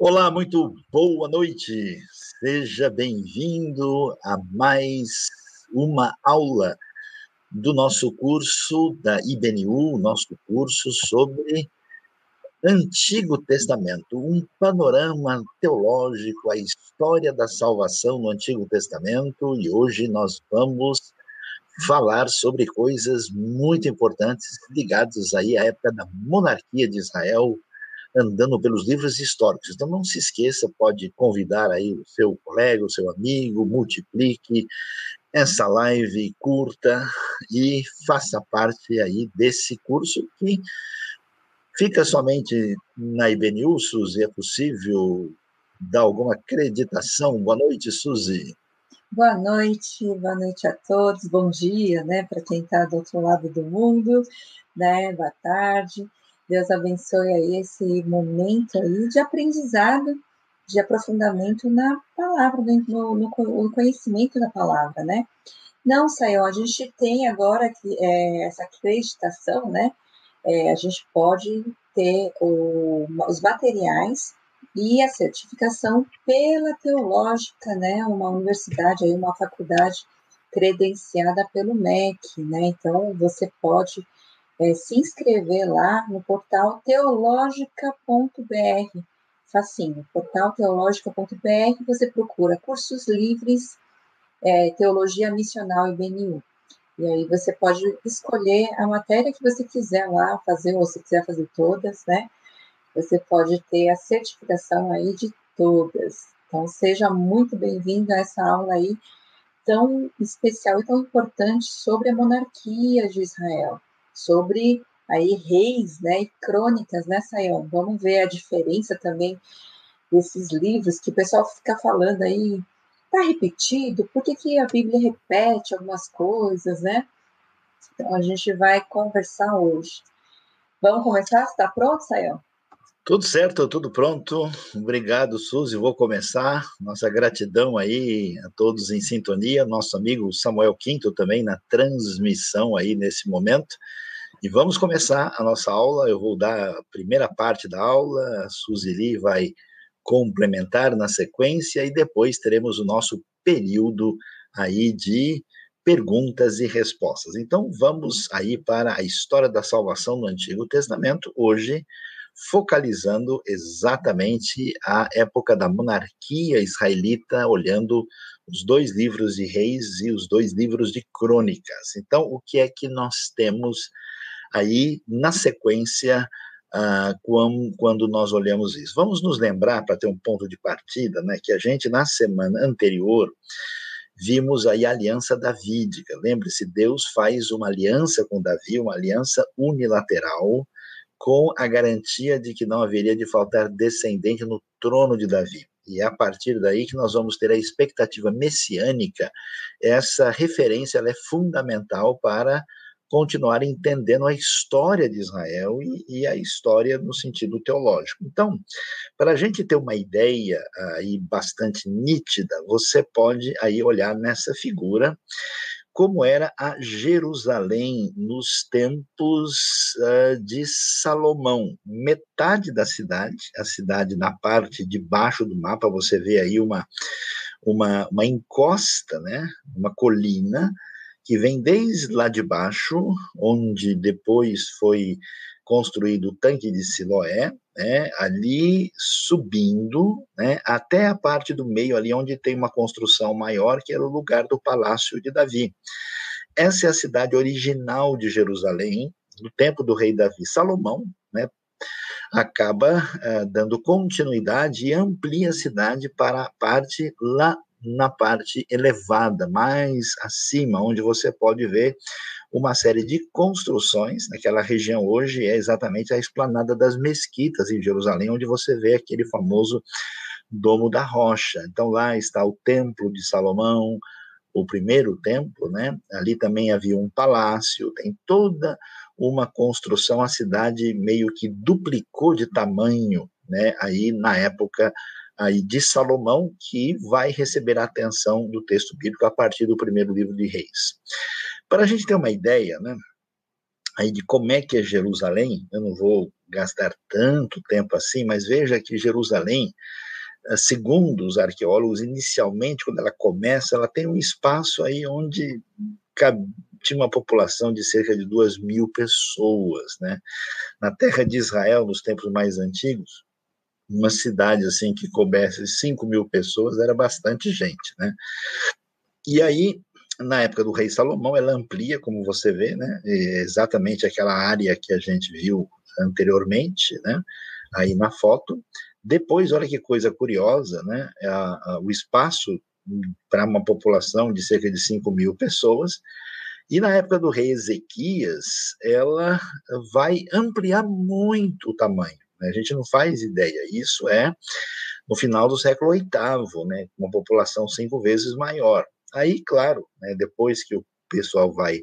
Olá, muito boa noite. Seja bem-vindo a mais uma aula do nosso curso da IBNU, nosso curso sobre Antigo Testamento, um panorama teológico, a história da salvação no Antigo Testamento, e hoje nós vamos falar sobre coisas muito importantes ligadas aí à época da monarquia de Israel, andando pelos livros históricos. Então não se esqueça, pode convidar aí o seu colega, o seu amigo, multiplique essa live curta e faça parte aí desse curso que fica somente na IBNU, Suzy, é possível dar alguma acreditação? Boa noite, Suzy. Boa noite, boa noite a todos, bom dia, né, para quem está do outro lado do mundo, né, boa tarde. Deus abençoe aí esse momento aí de aprendizado, de aprofundamento na palavra, no, no, conhecimento da palavra, né? Não, Sayão, a gente tem agora que, é, essa acreditação, né? É, a gente pode ter o, os materiais e a certificação pela teológica, né? Uma universidade, aí, uma faculdade credenciada pelo MEC, né? Então, você pode é, se inscrever lá no portal teológica.br. Facinho, portal teológica.br, você procura cursos livres, é, teologia missional e BNU. E aí você pode escolher a matéria que você quiser lá fazer, ou se quiser fazer todas, né? Você pode ter a certificação aí de todas. Então, seja muito bem-vindo a essa aula aí tão especial e tão importante sobre a monarquia de Israel sobre aí reis, né, e crônicas, né, Sayão? Vamos ver a diferença também desses livros que o pessoal fica falando aí, tá repetido? Por que, que a Bíblia repete algumas coisas, né? Então a gente vai conversar hoje. Vamos começar? Está pronto, Sayão? Tudo certo, tudo pronto. Obrigado, Suzy. Vou começar. Nossa gratidão aí a todos em sintonia. Nosso amigo Samuel Quinto também na transmissão aí nesse momento. E vamos começar a nossa aula. Eu vou dar a primeira parte da aula, a Suzili vai complementar na sequência e depois teremos o nosso período aí de perguntas e respostas. Então vamos aí para a história da salvação no Antigo Testamento, hoje focalizando exatamente a época da monarquia israelita, olhando os dois livros de reis e os dois livros de crônicas. Então, o que é que nós temos aí na sequência ah, quando, quando nós olhamos isso. Vamos nos lembrar, para ter um ponto de partida, né, que a gente, na semana anterior, vimos aí a aliança davídica. Lembre-se, Deus faz uma aliança com Davi, uma aliança unilateral, com a garantia de que não haveria de faltar descendente no trono de Davi. E é a partir daí que nós vamos ter a expectativa messiânica. Essa referência é fundamental para continuar entendendo a história de Israel e, e, a história no sentido teológico. Então, para a gente ter uma ideia aí bastante nítida, você pode aí olhar nessa figura como era a Jerusalém nos tempos uh, de Salomão. Metade da cidade, a cidade na parte de baixo do mapa, você vê aí uma, uma, uma encosta, né, uma colina, que vem desde lá de baixo, onde depois foi construído o tanque de Siloé, né, ali subindo, né, até a parte do meio ali onde tem uma construção maior, que era o lugar do palácio de Davi. Essa é a cidade original de Jerusalém, no tempo do rei Davi. Salomão, né, acaba uh, dando continuidade e amplia a cidade para a parte lá na parte elevada, mais acima, onde você pode ver uma série de construções. Naquela região hoje é exatamente a esplanada das mesquitas em Jerusalém, onde você vê aquele famoso Domo da Rocha. Então lá está o Templo de Salomão, o primeiro templo, né? Ali também havia um palácio, tem toda uma construção, a cidade meio que duplicou de tamanho, né? Aí na época aí de Salomão, que vai receber a atenção do texto bíblico a partir do primeiro livro de Reis. Para a gente ter uma ideia, né, aí de como é que é Jerusalém, eu não vou gastar tanto tempo assim, mas veja que Jerusalém, eh, segundo os arqueólogos, inicialmente, quando ela começa, ela tem um espaço aí onde tinha uma população de cerca de duas mil pessoas, né? Na terra de Israel, nos tempos mais antigos, uma cidade assim que coubesse 5 mil pessoas era bastante gente, né? E aí, na época do rei Salomão, ela amplia, como você vê, né? Exatamente aquela área que a gente viu anteriormente, né? Aí na foto. Depois, olha que coisa curiosa, né? A, a, o espaço para uma população de cerca de 5 mil pessoas. E na época do rei Ezequias, ela vai ampliar muito o tamanho. Né? A gente não faz ideia. Isso é no final do século VIII, né, uma população cinco vezes maior. Aí, claro, né, depois que o pessoal vai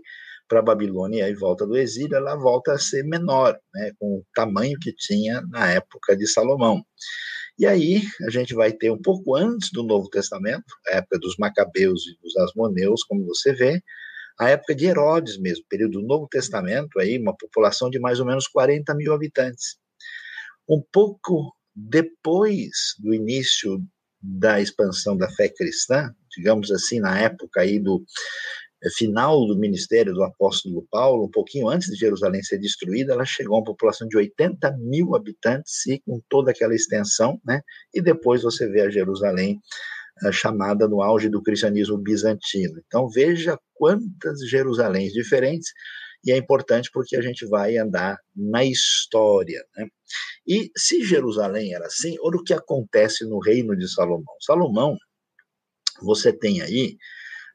para a Babilônia e volta do exílio, ela volta a ser menor, né, com o tamanho que tinha na época de Salomão. E aí a gente vai ter um pouco antes do Novo Testamento, a época dos Macabeus e dos Asmoneus, como você vê, a época de Herodes mesmo, período do Novo Testamento, aí uma população de mais ou menos 40 mil habitantes. Um pouco depois do início da expansão da fé cristã, digamos assim, na época aí do eh, final do ministério do apóstolo Paulo, um pouquinho antes de Jerusalém ser destruída, ela chegou a uma população de 80 mil habitantes e com toda aquela extensão, né? E depois você vê a Jerusalém a eh, chamada no auge do cristianismo bizantino. Então veja quantas Jerusaléns diferentes e é importante porque a gente vai andar na história. Né? E se Jerusalém era assim, olha o que acontece no reino de Salomão. Salomão, você tem aí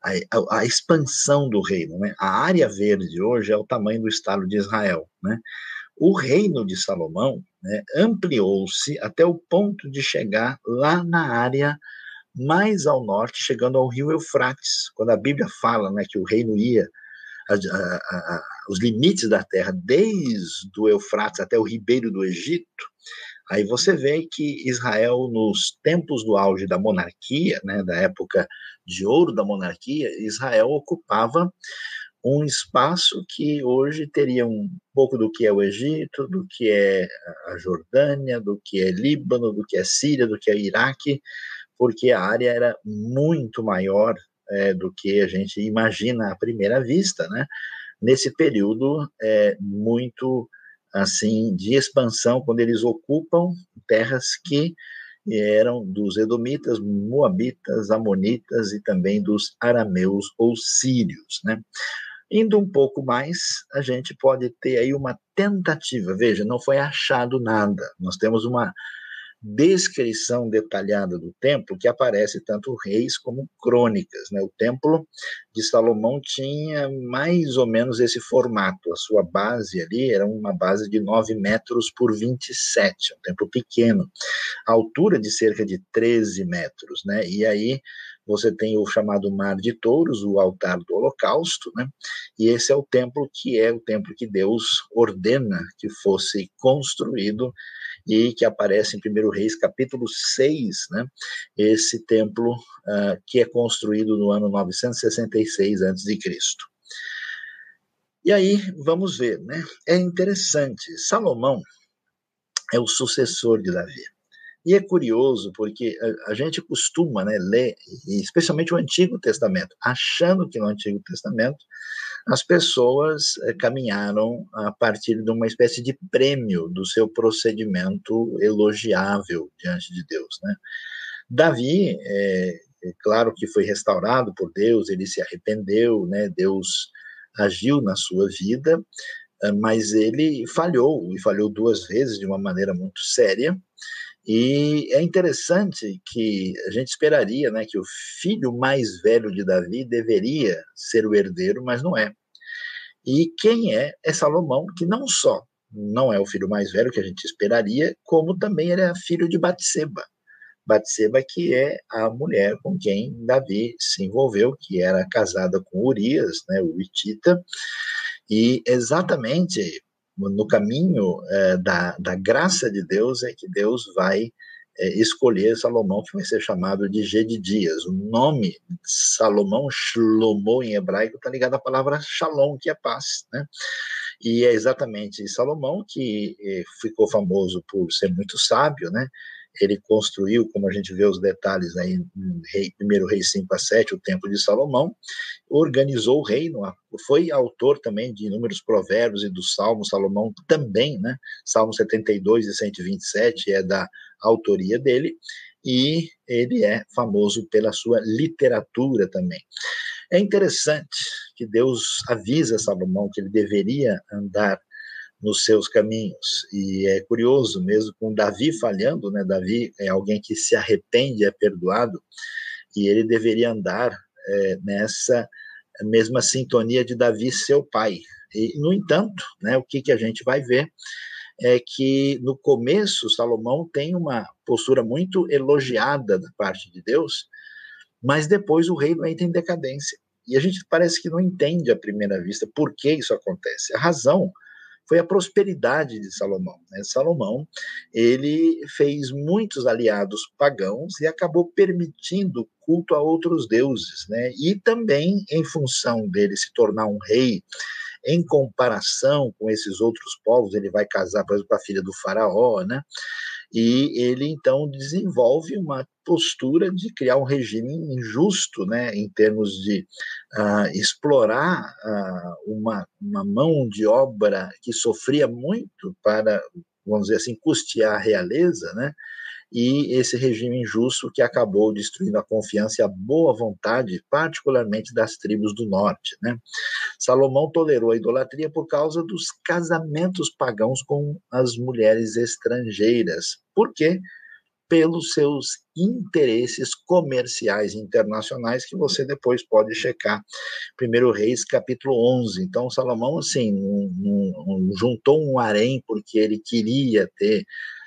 a, a, a expansão do reino. Né? A área verde hoje é o tamanho do Estado de Israel. Né? O reino de Salomão né, ampliou-se até o ponto de chegar lá na área mais ao norte, chegando ao rio Eufrates. Quando a Bíblia fala né, que o reino ia a, a, os limites da terra, desde o Eufrates até o ribeiro do Egito, aí você vê que Israel, nos tempos do auge da monarquia, né, da época de ouro da monarquia, Israel ocupava um espaço que hoje teria um pouco do que é o Egito, do que é a Jordânia, do que é Líbano, do que é Síria, do que é Iraque, porque a área era muito maior é, do que a gente imagina à primeira vista, né? Nesse período é, muito assim de expansão, quando eles ocupam terras que eram dos edomitas, moabitas, amonitas e também dos arameus ou sírios, né? Indo um pouco mais, a gente pode ter aí uma tentativa. Veja, não foi achado nada. Nós temos uma descrição detalhada do templo que aparece tanto reis como crônicas. Né? O templo de Salomão tinha mais ou menos esse formato. A sua base ali era uma base de 9 metros por 27, um templo pequeno. A altura de cerca de 13 metros. Né? E aí você tem o chamado Mar de Touros, o altar do Holocausto, né? E esse é o templo que é o templo que Deus ordena que fosse construído e que aparece em 1 Reis capítulo 6, né? Esse templo uh, que é construído no ano 966 a.C. E aí, vamos ver, né? É interessante, Salomão é o sucessor de Davi. E é curioso porque a, a, gente costuma né, ler, especialmente o Antigo Testamento, achando que no Antigo Testamento as pessoas é, caminharam a partir de uma espécie de prêmio do seu procedimento elogiável diante de Deus. Né? Davi, é, é claro que foi restaurado por Deus, ele se arrependeu, né? Deus agiu na sua vida, eh, mas ele falhou, e falhou duas vezes de uma maneira muito séria, e é interessante que a gente esperaria né, que o filho mais velho de Davi deveria ser o herdeiro, mas não é. E quem é? É Salomão, que não só não é o filho mais velho que a gente esperaria, como também ele é filho de Batseba. Batseba, que é a mulher com quem Davi se envolveu, que era casada com Urias, né, o Itita, e exatamente no caminho é, da, da graça de Deus é que Deus vai é, escolher Salomão, que vai ser chamado de Gedidias. O nome Salomão, Shlomo em hebraico, está ligado à palavra shalom, que é paz. Né? E é exatamente Salomão que eh, ficou famoso por ser muito sábio, né? Ele construiu, como a gente vê os detalhes aí rei, 1 Rei 5 a 7, o Templo de Salomão, organizou o reino, foi autor também de inúmeros provérbios e dos salmos, Salomão também, né? Salmo 72 e 127 é da autoria dele, e ele é famoso pela sua literatura também. É interessante que Deus avisa Salomão que ele deveria andar nos seus caminhos. E é curioso, mesmo com Davi falhando, né? Davi é alguém que se arrepende, é perdoado, e ele deveria andar é, nessa mesma sintonia de Davi, seu pai. E, no entanto, né, o que, que a gente vai ver é que no começo Salomão tem uma postura muito elogiada da parte de Deus, mas depois o reino entra em decadência. E a gente parece que não entende à primeira vista por que isso acontece. A razão foi a prosperidade de Salomão. Né? Salomão ele fez muitos aliados pagãos e acabou permitindo culto a outros deuses, né? E também em função dele se tornar um rei em comparação com esses outros povos, ele vai casar, por exemplo, com a filha do faraó, né? E ele então desenvolve uma postura de criar um regime injusto, né, em termos de uh, explorar uh, uma, uma mão de obra que sofria muito para, vamos dizer assim, custear a realeza, né? e esse regime injusto que acabou destruindo a confiança e a boa vontade, particularmente das tribos do norte. Né? Salomão tolerou a idolatria por causa dos casamentos pagãos com as mulheres estrangeiras. Por quê? Pelos seus interesses comerciais internacionais, que você depois pode checar. 1 Reis, capítulo 11. Então, Salomão, assim, um, um, juntou um harém porque ele queria ter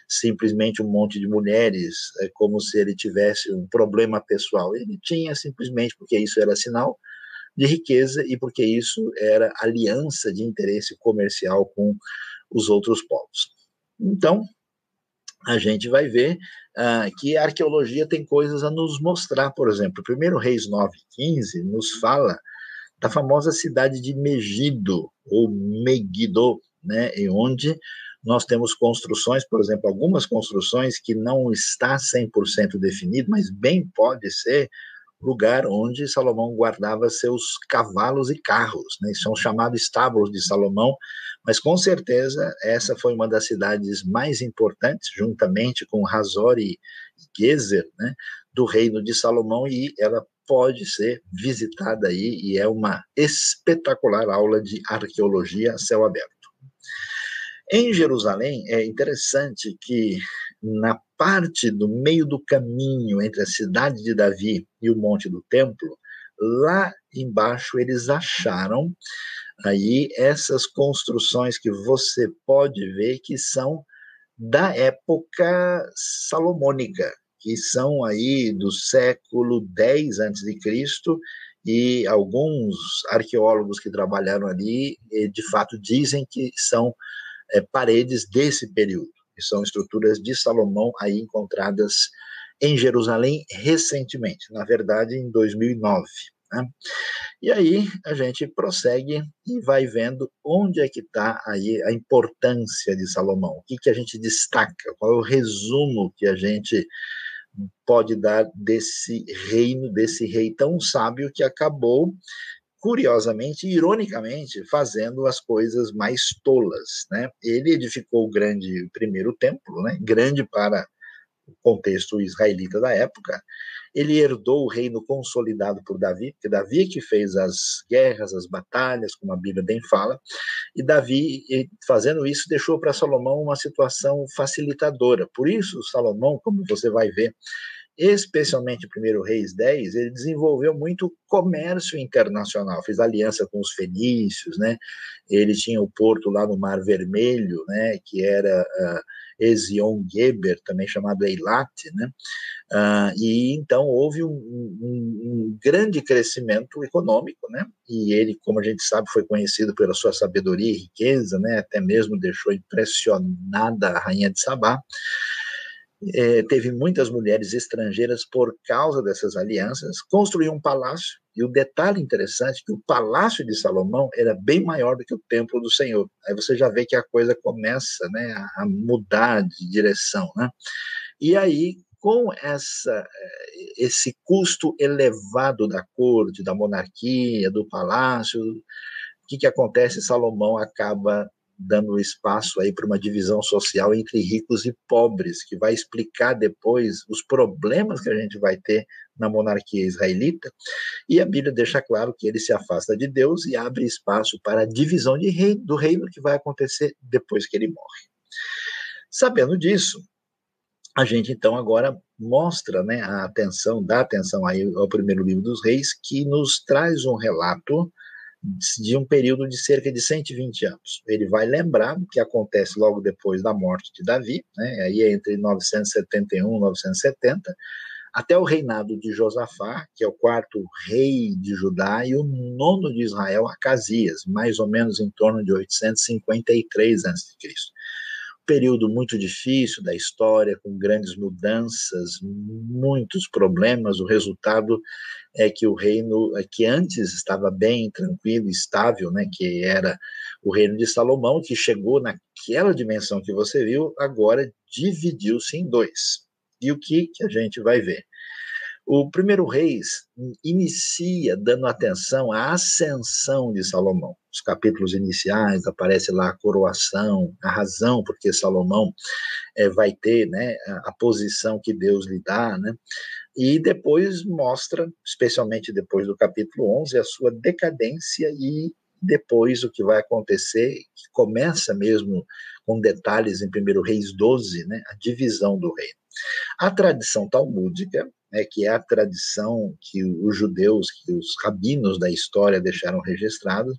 simplesmente um monte de mulheres, é como se ele tivesse um problema pessoal. Ele tinha simplesmente porque isso era sinal de riqueza e porque isso era aliança de interesse comercial com os outros povos. Então, a gente vai ver uh, que a arqueologia tem coisas a nos mostrar, por exemplo, o 1 Reis 9,15 nos fala da famosa cidade de Megido, ou Megiddo, né, onde nós temos construções, por exemplo, algumas construções que não está 100% definido, mas bem pode ser lugar onde Salomão guardava seus cavalos e carros, né? são chamados estábulos de Salomão, mas com certeza essa foi uma das cidades mais importantes, juntamente com Razor e Gezer, né? do reino de Salomão, e ela pode ser visitada aí, e é uma espetacular aula de arqueologia a céu aberto. Em Jerusalém, é interessante que na parte do meio do caminho entre a cidade de Davi e o Monte do Templo, lá embaixo eles acharam aí essas construções que você pode ver que são da época salomônica, que são aí do século 10 a.C., e alguns arqueólogos que trabalharam ali, eh, de fato, dizem que são é, paredes desse período, que são estruturas de Salomão aí encontradas em Jerusalém recentemente, na verdade em 2009. Né? E aí a gente prossegue e vai vendo onde é que está aí a importância de Salomão, o que, que a gente destaca, qual é o resumo que a gente pode dar desse reino, desse rei tão sábio que acabou curiosamente, ironicamente, fazendo as coisas mais tolas. Né? Ele edificou o grande primeiro templo, né? grande para o contexto israelita da época. Ele herdou o reino consolidado por Davi, que Davi que fez as guerras, as batalhas, como a Bíblia bem fala, e Davi, fazendo isso, deixou para Salomão uma situação facilitadora. Por isso, Salomão, como você vai ver, especialmente primeiro Reis 10, ele desenvolveu muito comércio internacional, fez aliança com os fenícios, né? Ele tinha o porto lá no Mar Vermelho, né? Que era uh, Ezion Geber, também chamado Eilat, né? Uh, e então houve um, um, um, grande crescimento econômico, né? E ele, como a gente sabe, foi conhecido pela sua sabedoria e riqueza, né? Até mesmo deixou impressionada a rainha de Sabá. É, teve muitas mulheres estrangeiras por causa dessas alianças, construiu um palácio, e o detalhe interessante é que o palácio de Salomão era bem maior do que o templo do Senhor. Aí você já vê que a coisa começa né, a mudar de direção. Né? E aí, com essa, esse custo elevado da corte, da monarquia, do palácio, o que, que acontece? Salomão acaba dando espaço aí para uma divisão social entre ricos e pobres, que vai explicar depois os problemas que a gente vai ter na monarquia israelita. E a Bíblia deixa claro que ele se afasta de Deus e abre espaço para a divisão rei, do reino que vai acontecer depois que ele morre. Sabendo disso, a gente então agora mostra né, a atenção, dá atenção aí ao primeiro livro dos reis, que nos traz um relato de um período de cerca de 120 anos. Ele vai lembrar o que acontece logo depois da morte de Davi, né, aí é entre 971 e 970, até o reinado de Josafá, que é o quarto rei de Judá, e o nono de Israel, Acasias, mais ou menos em torno de 853 a.C período muito difícil da história, com grandes mudanças, muitos problemas. O resultado é que o reino, é que antes estava bem, tranquilo, estável, né, que era o reino de Salomão, que chegou naquela dimensão que você viu, agora dividiu-se em dois. E o que, que a gente vai ver? O primeiro Reis inicia dando atenção à ascensão de Salomão. Os capítulos iniciais aparece lá a coroação, a razão porque Salomão é, vai ter, né, a, posição que Deus lhe dá, né? E depois mostra, especialmente depois do capítulo 11, a sua decadência e depois o que vai acontecer, que começa mesmo com detalhes em 1 Reis 12, né, a divisão do reino. A tradição talmúdica né, que é a tradição que os judeus, que os rabinos da história deixaram registrados,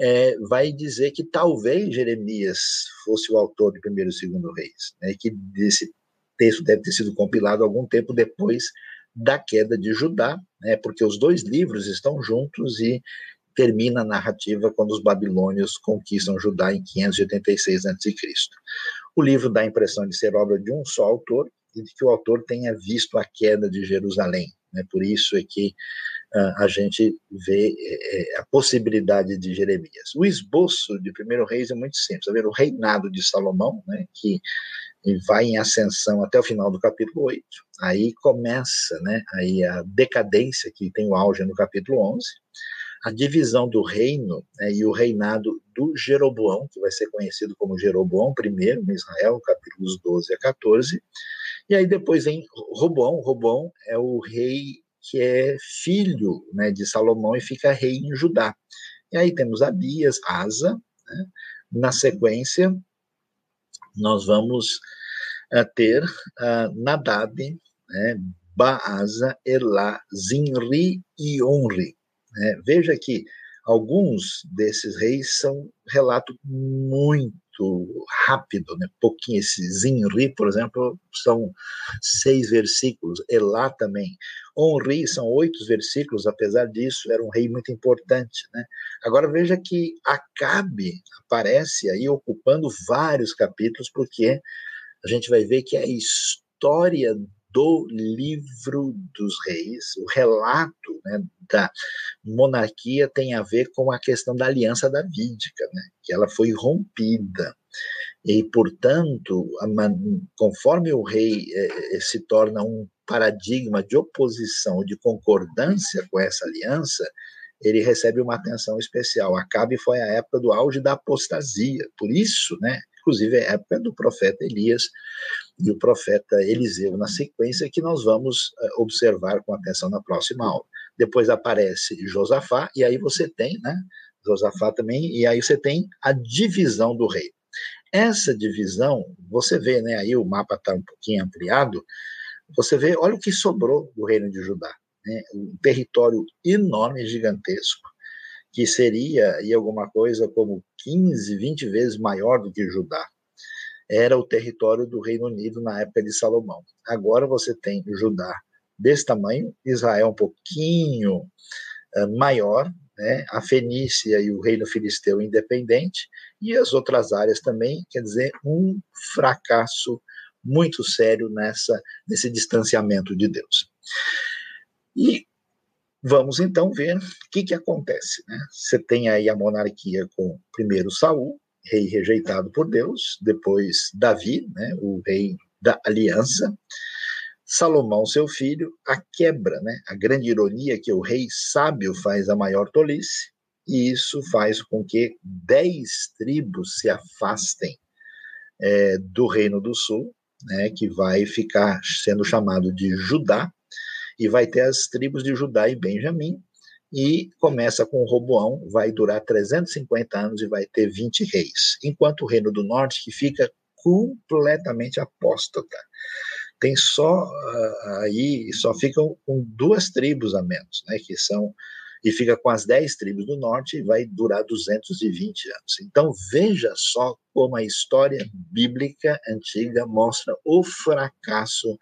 é, vai dizer que talvez Jeremias fosse o autor de Primeiro e Segundo Reis, né, que esse texto deve ter sido compilado algum tempo depois da queda de Judá, né, porque os dois livros estão juntos e termina a narrativa quando os babilônios conquistam Judá em 586 a.C. O livro dá a impressão de ser obra de um só autor, e de que o autor tenha visto a queda de Jerusalém. Né? Por isso é que uh, a gente vê é, a possibilidade de Jeremias. O esboço de Primeiro Reis é muito simples. Tá o reinado de Salomão, né, que vai em ascensão até o final do capítulo 8. Aí começa né, aí a decadência, que tem o auge no capítulo 11 a divisão do reino né, e o reinado do Jeroboão, que vai ser conhecido como Jeroboão I, em Israel, capítulos 12 a 14, e aí depois vem Roboão. Roboão é o rei que é filho né, de Salomão e fica rei em Judá. E aí temos Abias, Asa. Né? Na sequência, nós vamos uh, ter uh, Nadab, né, Baasa, Elá, Zinri e Onri. Né? Veja que alguns desses reis são relato muito rápido, né? pouquinho. Esse Zinri, por exemplo, são seis versículos. Elá também. Onri são oito versículos, apesar disso, era um rei muito importante. Né? Agora veja que Acabe aparece aí ocupando vários capítulos, porque a gente vai ver que a história do livro dos reis, o relato né, da monarquia tem a ver com a questão da aliança davídica, né, que ela foi rompida. E, portanto, conforme o rei eh, se torna um paradigma de oposição, de concordância com essa aliança, ele recebe uma atenção especial. Acabe foi a época do auge da apostasia, por isso, né, inclusive é a época do profeta Elias e o profeta Eliseu na sequência, que nós vamos eh, observar com atenção na próxima aula. Depois aparece Josafá, e aí você tem, né? Josafá também, e aí você tem a divisão do rei. Essa divisão, você vê, né? Aí o mapa está um pouquinho ampliado. Você vê, olha o que sobrou do reino de Judá, né? Um território enorme, gigantesco, que seria aí alguma coisa como 15, 20 vezes maior do que Judá era o território do Reino Unido na época de Salomão. Agora você tem Judá desse tamanho, Israel um pouquinho uh, maior, né? a Fenícia e o Reino Filisteu independente, e as outras áreas também, quer dizer, um fracasso muito sério nessa nesse distanciamento de Deus. E vamos então ver o que, que acontece. Né? Você tem aí a monarquia com primeiro Saul, rei rejeitado por Deus, depois Davi, né, o rei da aliança, Salomão, seu filho, a quebra, né? A grande ironia é que o rei sábio faz a maior tolice, e isso faz com que dez tribos se afastem é, do Reino do Sul, né, que vai ficar sendo chamado de Judá, e vai ter as tribos de Judá e Benjamim, e começa com Roboão, vai durar 350 anos e vai ter 20 reis, enquanto o Reino do Norte, que fica completamente apóstata, tem só uh, aí, só ficam com duas tribos a menos, né, que são, e fica com as dez tribos do norte e vai durar 220 anos. Então veja só como a história bíblica antiga mostra o fracasso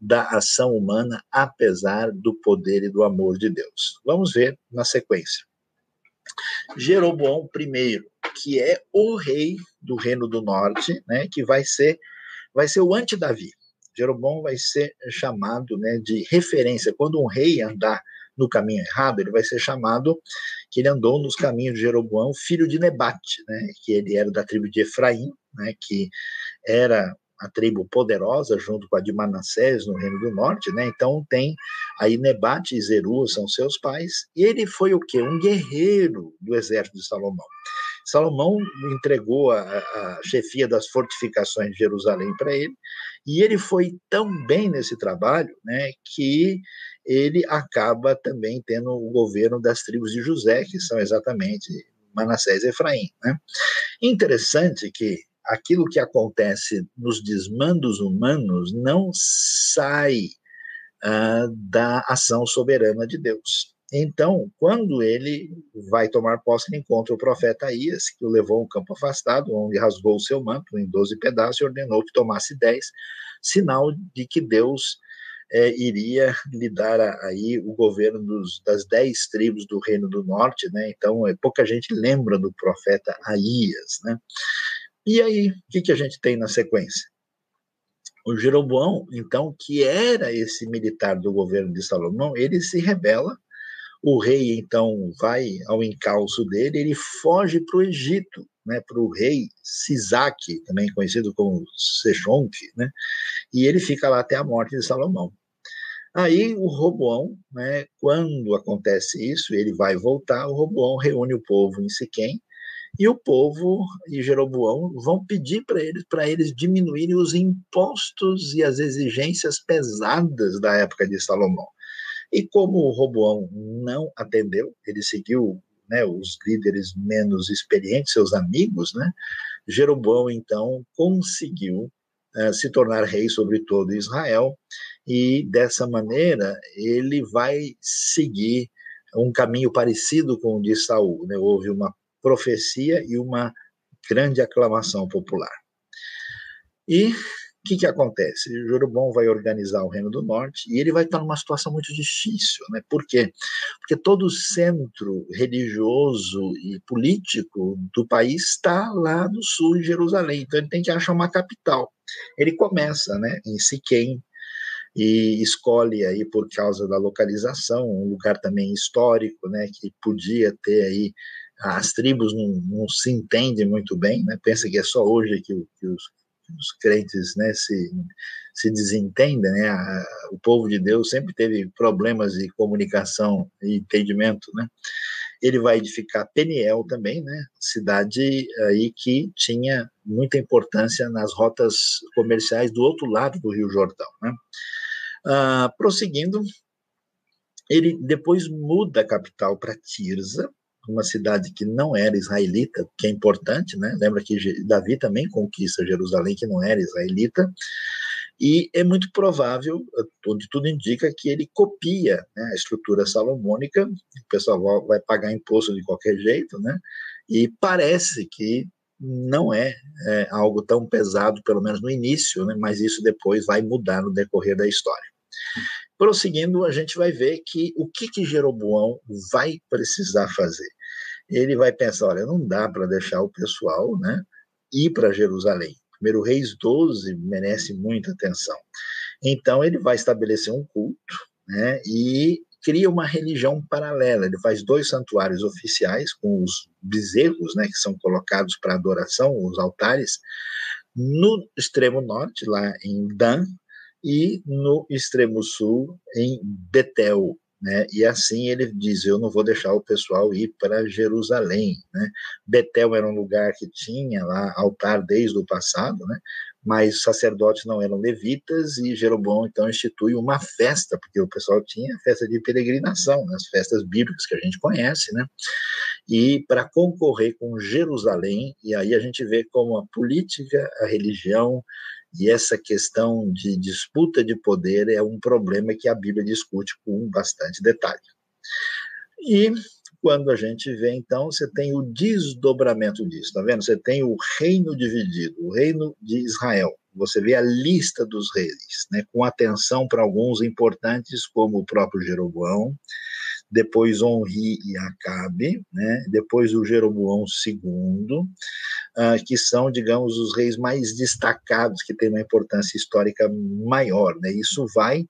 da ação humana, apesar do poder e do amor de Deus. Vamos ver na sequência. Jeroboão I, que é o rei do Reino do Norte, né, que vai ser vai ser o anti-Davi. Jeroboão vai ser chamado né, de referência. Quando um rei andar no caminho errado, ele vai ser chamado que ele andou nos caminhos de Jeroboão, filho de Nebate, né, que ele era da tribo de Efraim, né, que era a tribo poderosa junto com a de Manassés no Reino do Norte, né? Então tem aí Nebate e Zeru são seus pais, e ele foi o quê? Um guerreiro do exército de Salomão. Salomão entregou a, a chefia das fortificações de Jerusalém para ele, e ele foi tão bem nesse trabalho, né, que ele acaba também tendo o governo das tribos de José, que são exatamente Manassés e Efraim. Né? Interessante que aquilo que acontece nos desmandos humanos não sai uh, da ação soberana de Deus. Então, quando ele vai tomar posse, ele encontra o profeta Aías, que o levou a um campo afastado, onde rasgou o seu manto em doze pedaços e ordenou que tomasse dez, sinal de que Deus é, iria lhe dar aí o governo dos, das dez tribos do Reino do Norte, né? Então, é, pouca gente lembra do profeta Aías, né? E aí, o que, que a gente tem na sequência? O Jeroboão, então, que era esse militar do governo de Salomão, ele se rebela o rei então vai ao encalço dele, ele foge para o Egito, né, para o rei Sisac, também conhecido como Sechonk, né, e ele fica lá até a morte de Salomão. Aí o Roboão, né, quando acontece isso, ele vai voltar, o Roboão reúne o povo em Siquém, e o povo e Jeroboão vão pedir para eles para eles diminuírem os impostos e as exigências pesadas da época de Salomão. E como o Roboão não atendeu, ele seguiu né, os líderes menos experientes, seus amigos, né, Jeroboão então conseguiu uh, se tornar rei sobre todo Israel e dessa maneira ele vai seguir um caminho parecido com o de Saul. Né? Houve uma profecia e uma grande aclamação popular. E o que, que acontece? Jeroboão vai organizar o Reino do Norte e ele vai estar numa situação muito difícil, né? Por quê? Porque todo o centro religioso e político do país está lá no sul de Jerusalém, então ele tem que achar uma capital. Ele começa, né, em Siquém e escolhe aí por causa da localização um lugar também histórico, né, que podia ter aí as tribos não, não se entendem muito bem, né? Pensa que é só hoje que, que os os crentes né, se, se desentendem, né? A, o povo de Deus sempre teve problemas de comunicação e entendimento, né? Ele vai edificar Peniel também, né? Cidade aí que tinha muita importância nas rotas comerciais do outro lado do Rio Jordão, né? Ah, prosseguindo, ele depois muda a capital para Tirza, uma cidade que não era israelita, que é importante, né? Lembra que Davi também conquista Jerusalém, que não era israelita, e é muito provável, onde tudo indica, que ele copia né, a estrutura salomônica, o pessoal vai pagar imposto de qualquer jeito, né? E parece que não é, é algo tão pesado, pelo menos no início, né? Mas isso depois vai mudar no decorrer da história. Prosseguindo, a gente vai ver que o que, que Jeroboão vai precisar fazer. Ele vai pensar, olha, não dá para deixar o pessoal né, ir para Jerusalém, Primeiro Reis 12 merece muita atenção. Então ele vai estabelecer um culto, né, e cria uma religião paralela. Ele faz dois santuários oficiais com os bezerros, né, que são colocados para adoração, os altares, no extremo norte, lá em Dan, e no extremo sul, em Betel. Né? E assim ele diz: Eu não vou deixar o pessoal ir para Jerusalém. Né? Betel era um lugar que tinha lá altar desde o passado, né? mas os sacerdotes não eram levitas e Jeroboão então institui uma festa, porque o pessoal tinha festa de peregrinação, né? as festas bíblicas que a gente conhece, né? E para concorrer com Jerusalém, e aí a gente vê como a política, a religião e essa questão de disputa de poder é um problema que a Bíblia discute com bastante detalhe. E quando a gente vê, então, você tem o desdobramento disso, tá vendo? Você tem o reino dividido, o reino de Israel. Você vê a lista dos reis, né, com atenção para alguns importantes, como o próprio Jeroboão, depois Onri e Acabe, né, depois o Jeroboão II, uh, que são, digamos, os reis mais destacados, que têm uma importância histórica maior. Né, isso vai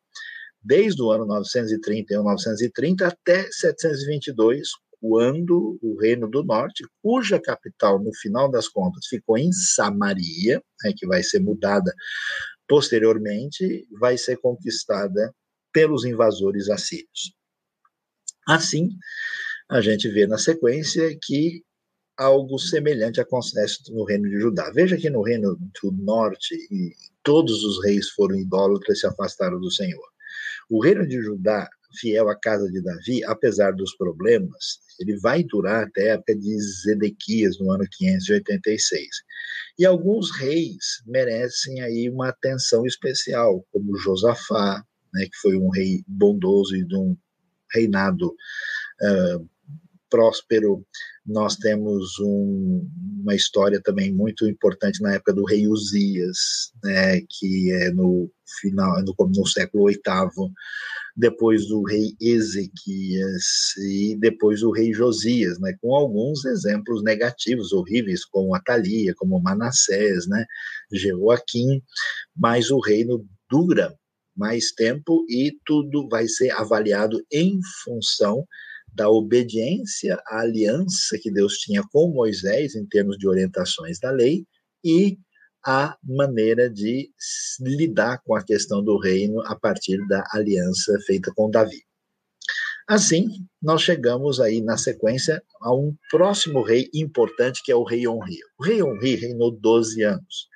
desde o ano 930 e 930 até 722, quando o Reino do Norte, cuja capital, no final das contas, ficou em Samaria, né, que vai ser mudada posteriormente, vai ser conquistada pelos invasores assírios. Assim, a gente vê na sequência que algo semelhante acontece no reino de Judá. Veja que no reino do norte, todos os reis foram idólatras e se afastaram do Senhor. O reino de Judá, fiel à casa de Davi, apesar dos problemas, ele vai durar até a época de Zedequias, no ano 586. E alguns reis merecem aí uma atenção especial, como Josafá, né, que foi um rei bondoso e de um reinado uh, próspero. Nós temos um, uma história também muito importante na época do rei Uzias, né, que é no final, no, no século VIII, depois do rei Ezequias e depois do rei Josias, né, com alguns exemplos negativos, horríveis, como Atalia, como Manassés, né, Jeoaquim, mas o reino dura mais tempo e tudo vai ser avaliado em função da obediência à aliança que Deus tinha com Moisés em termos de orientações da lei e a maneira de lidar com a questão do reino a partir da aliança feita com Davi. Assim, nós chegamos aí na sequência a um próximo rei importante que é o rei Onri. O rei Onri reinou 12 anos.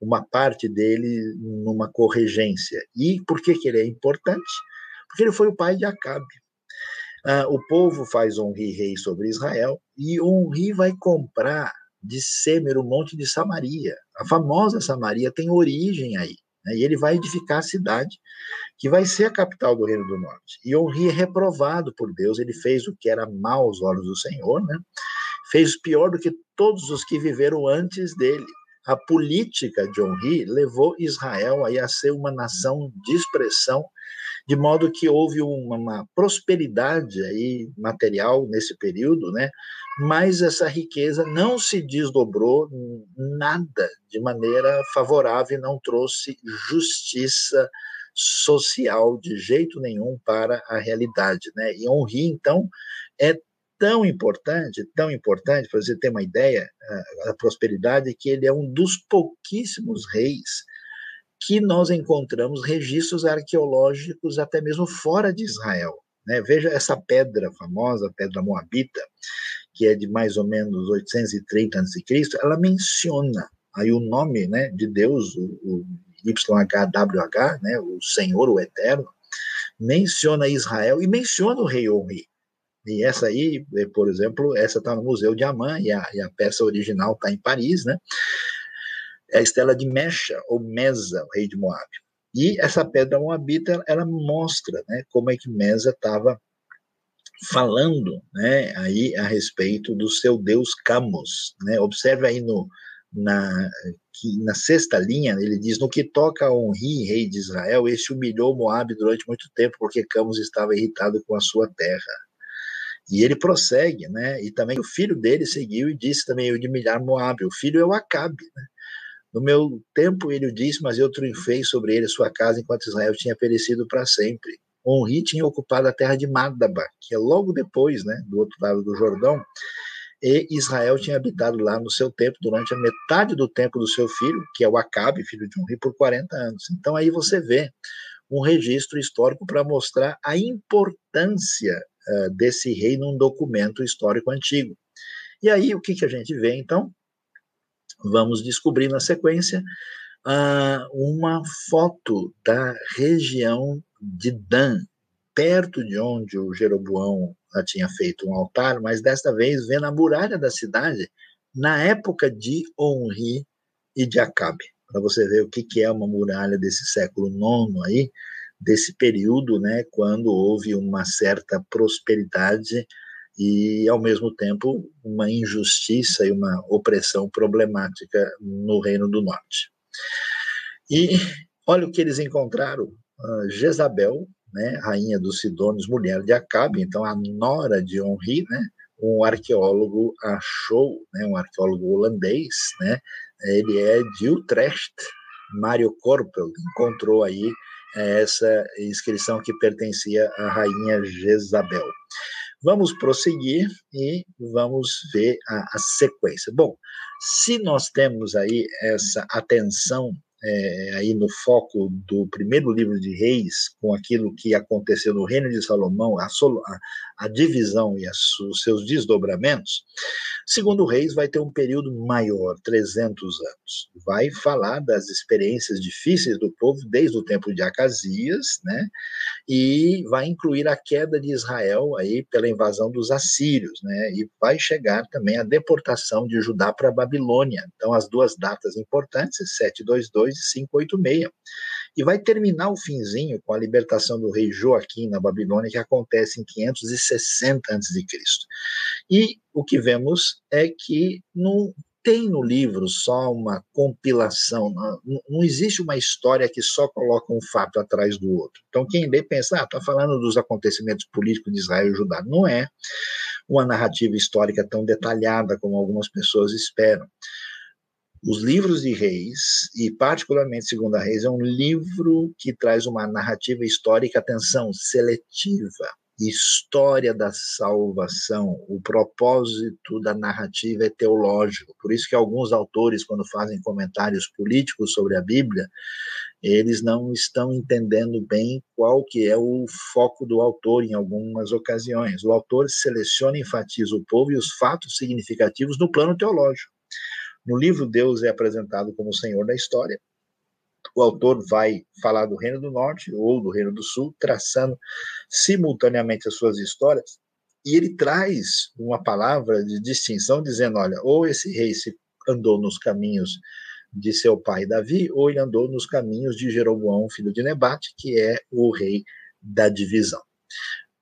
Uma parte dele numa corregência. E por que, que ele é importante? Porque ele foi o pai de Acabe. Ah, o povo faz Onri rei sobre Israel e Onri vai comprar de Semer o monte de Samaria. A famosa Samaria tem origem aí. Né? E ele vai edificar a cidade que vai ser a capital do Reino do Norte. E Onri é reprovado por Deus, ele fez o que era mal aos olhos do Senhor, né? fez pior do que todos os que viveram antes dele. A política de Onri levou Israel aí a ser uma nação de expressão de modo que houve uma, uma prosperidade aí material nesse período, né? Mas essa riqueza não se desdobrou nada de maneira favorável, não trouxe justiça social de jeito nenhum para a realidade, né? E Henri, então, é tão importante, tão importante, para você ter uma ideia, a, a prosperidade, que ele é um dos pouquíssimos reis que nós encontramos registros arqueológicos até mesmo fora de Israel. Né? Veja essa pedra famosa, a pedra moabita, que é de mais ou menos 830 a.C., ela menciona aí o nome né, de Deus, o, o YHWH, né, o Senhor, o Eterno, menciona Israel e menciona o rei Onri. E essa aí, por exemplo, essa está no Museu de Amman e a, e a peça original está em Paris, né? É a estela de Mecha, ou Mesa, o rei de Moab. E essa pedra moabita, ela mostra né, como é que Mesa estava falando né, aí a respeito do seu deus Camus. Né? Observe aí no, na, na sexta linha, ele diz: No que toca a Onri, rei de Israel, este humilhou Moab durante muito tempo, porque Camus estava irritado com a sua terra. E ele prossegue, né? E também o filho dele seguiu e disse também: Eu de milhar Moab. O filho é o Acabe, né? No meu tempo ele o disse, mas eu triunfei sobre ele sua casa enquanto Israel tinha perecido para sempre. Onri tinha ocupado a terra de Madaba, que é logo depois, né, do outro lado do Jordão, e Israel tinha habitado lá no seu tempo durante a metade do tempo do seu filho, que é o Acabe, filho de Onri, por 40 anos. Então aí você vê um registro histórico para mostrar a importância uh, desse rei num documento histórico antigo. E aí o que, que a gente vê então? Vamos descobrir na sequência uh, uma foto da região de Dan, perto de onde o Jeroboão tinha feito um altar, mas desta vez vendo a muralha da cidade na época de Onri e de Acabe. Para você ver o que, que é uma muralha desse século IX aí, desse período, né, quando houve uma certa prosperidade e, ao mesmo tempo, uma injustiça e uma opressão problemática no Reino do Norte. E olha o que eles encontraram: Jezabel, né, rainha dos Sidônios, mulher de Acabe, então a nora de Henri, né, um arqueólogo achou, né, um arqueólogo holandês, né, ele é de Utrecht, Mário Korpel, encontrou aí eh, essa inscrição que pertencia à rainha Jezabel. Vamos prosseguir e vamos ver a, a sequência. Bom, se nós temos aí essa atenção é, aí no foco do primeiro livro de Reis, com aquilo que aconteceu no reino de Salomão, a, a, a divisão e as, os seus desdobramentos, segundo Reis vai ter um período maior, 300 anos. Vai falar das experiências difíceis do povo desde o tempo de Acasias, né? E vai incluir a queda de Israel aí pela invasão dos assírios, né? E vai chegar também a deportação de Judá para a Babilônia. Então, as duas datas importantes, 722 de 586. E vai terminar o finzinho com a libertação do rei Joaquim na Babilônia, que acontece em 560 a.C. E o que vemos é que não tem no livro só uma compilação, não, não, existe uma história que só coloca um fato atrás do outro. Então, quem lê pensa, ah, está falando dos acontecimentos políticos de Israel e Judá. Não é uma narrativa histórica tão detalhada como algumas pessoas esperam. Os livros de Reis, e particularmente Segunda Reis, é um livro que traz uma narrativa histórica, atenção, seletiva. História da salvação, o propósito da narrativa é teológico. Por isso que alguns autores, quando fazem comentários políticos sobre a Bíblia, eles não estão entendendo bem qual que é o foco do autor em algumas ocasiões. O autor seleciona e enfatiza o povo e os fatos significativos no plano teológico. No livro, Deus é apresentado como o Senhor da história. O autor vai falar do Reino do Norte ou do Reino do Sul, traçando simultaneamente as suas histórias, e ele traz uma palavra de distinção, dizendo: olha, ou esse rei se andou nos caminhos de seu pai Davi, ou ele andou nos caminhos de Jeroboão, filho de Nebate, que é o rei da divisão.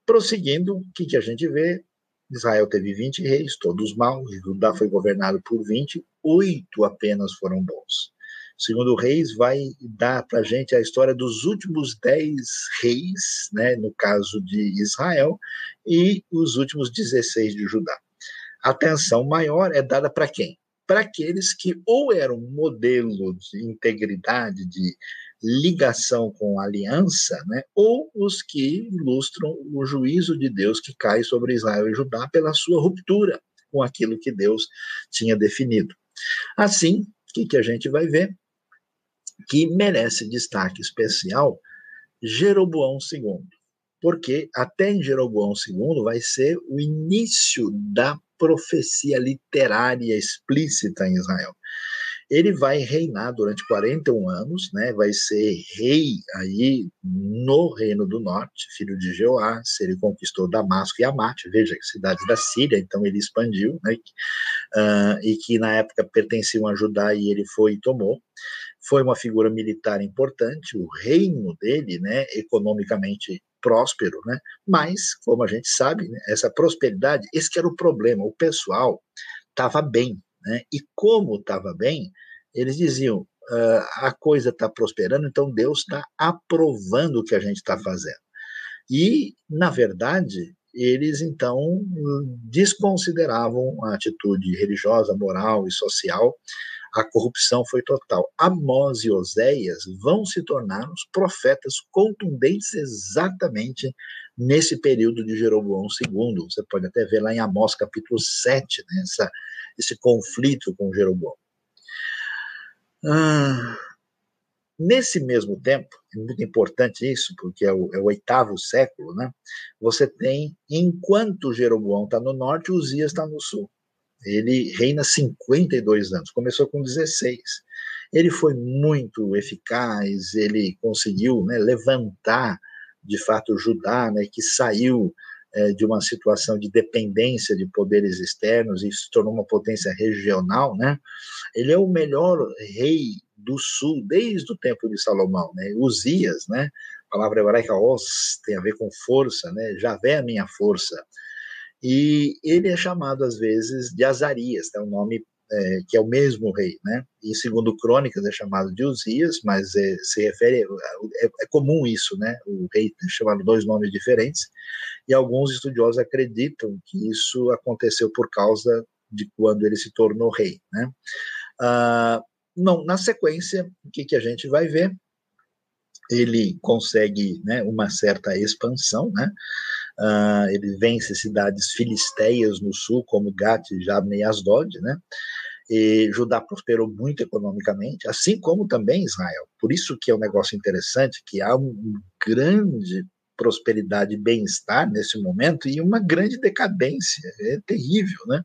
Prosseguindo, o que, que a gente vê? Israel teve 20 reis, todos maus, Judá foi governado por 20, oito apenas foram bons. Segundo Reis, vai dar para a gente a história dos últimos dez reis, né, no caso de Israel, e os últimos 16 de Judá. A atenção maior é dada para quem? Para aqueles que ou eram modelo de integridade, de ligação com a aliança, né, ou os que ilustram o juízo de Deus que cai sobre Israel e Judá pela sua ruptura com aquilo que Deus tinha definido. Assim, o que, que a gente vai ver? Que merece destaque especial Jeroboão II, porque até em Jeroboão II vai ser o início da profecia literária explícita em Israel ele vai reinar durante 41 anos, né? Vai ser rei aí no Reino do Norte, filho de Jeoás, ele conquistou Damasco e Amate, veja que cidades da Síria, então ele expandiu, né? Uh, e que na época pertenciam a Judá e ele foi e tomou. Foi uma figura militar importante, o reino dele, né? Economicamente próspero, né? Mas, como a gente sabe, né, essa prosperidade, esse que era o problema, o pessoal estava bem, né? E como estava bem, eles diziam: uh, a coisa está prosperando, então Deus está aprovando o que a gente está fazendo. E, na verdade, eles então desconsideravam a atitude religiosa, moral e social, a corrupção foi total. Amós e Oséias vão se tornar os profetas contundentes exatamente nesse período de Jeroboão II. Você pode até ver lá em Amós capítulo 7, né, essa, esse conflito com Jeroboão. Ah, nesse mesmo tempo, é muito importante isso, porque é o, é o oitavo século, né? Você tem, enquanto Jeroboão está no norte, Uzias está no sul. Ele reina 52 anos, começou com 16. Ele foi muito eficaz, ele conseguiu né, levantar, de fato, Judá, né, que saiu é, de uma situação de dependência de poderes externos e se tornou uma potência regional. Né? Ele é o melhor rei do sul desde o tempo de Salomão. Né? Uzias, né? a palavra hebraica os tem a ver com força, né? Javé é a minha força. E ele é chamado, às vezes, de Azarias, é um nome é, que é o mesmo rei, né? E segundo Crônicas é chamado de Uzias, mas é, se refere é, é, comum isso, né? O rei é chamado dois nomes diferentes. E alguns estudiosos acreditam que isso aconteceu por causa de quando ele se tornou rei, né? Ah, não, na sequência, o que, que a gente vai ver? Ele consegue né, uma certa expansão, né? Uh, ele vence cidades filisteias no sul, como Gat, Jabne e Asdod, né? E Judá prosperou muito economicamente, assim como também Israel. Por isso que é um negócio interessante, que há um grande prosperidade e bem-estar nesse momento e uma grande decadência, é terrível, né?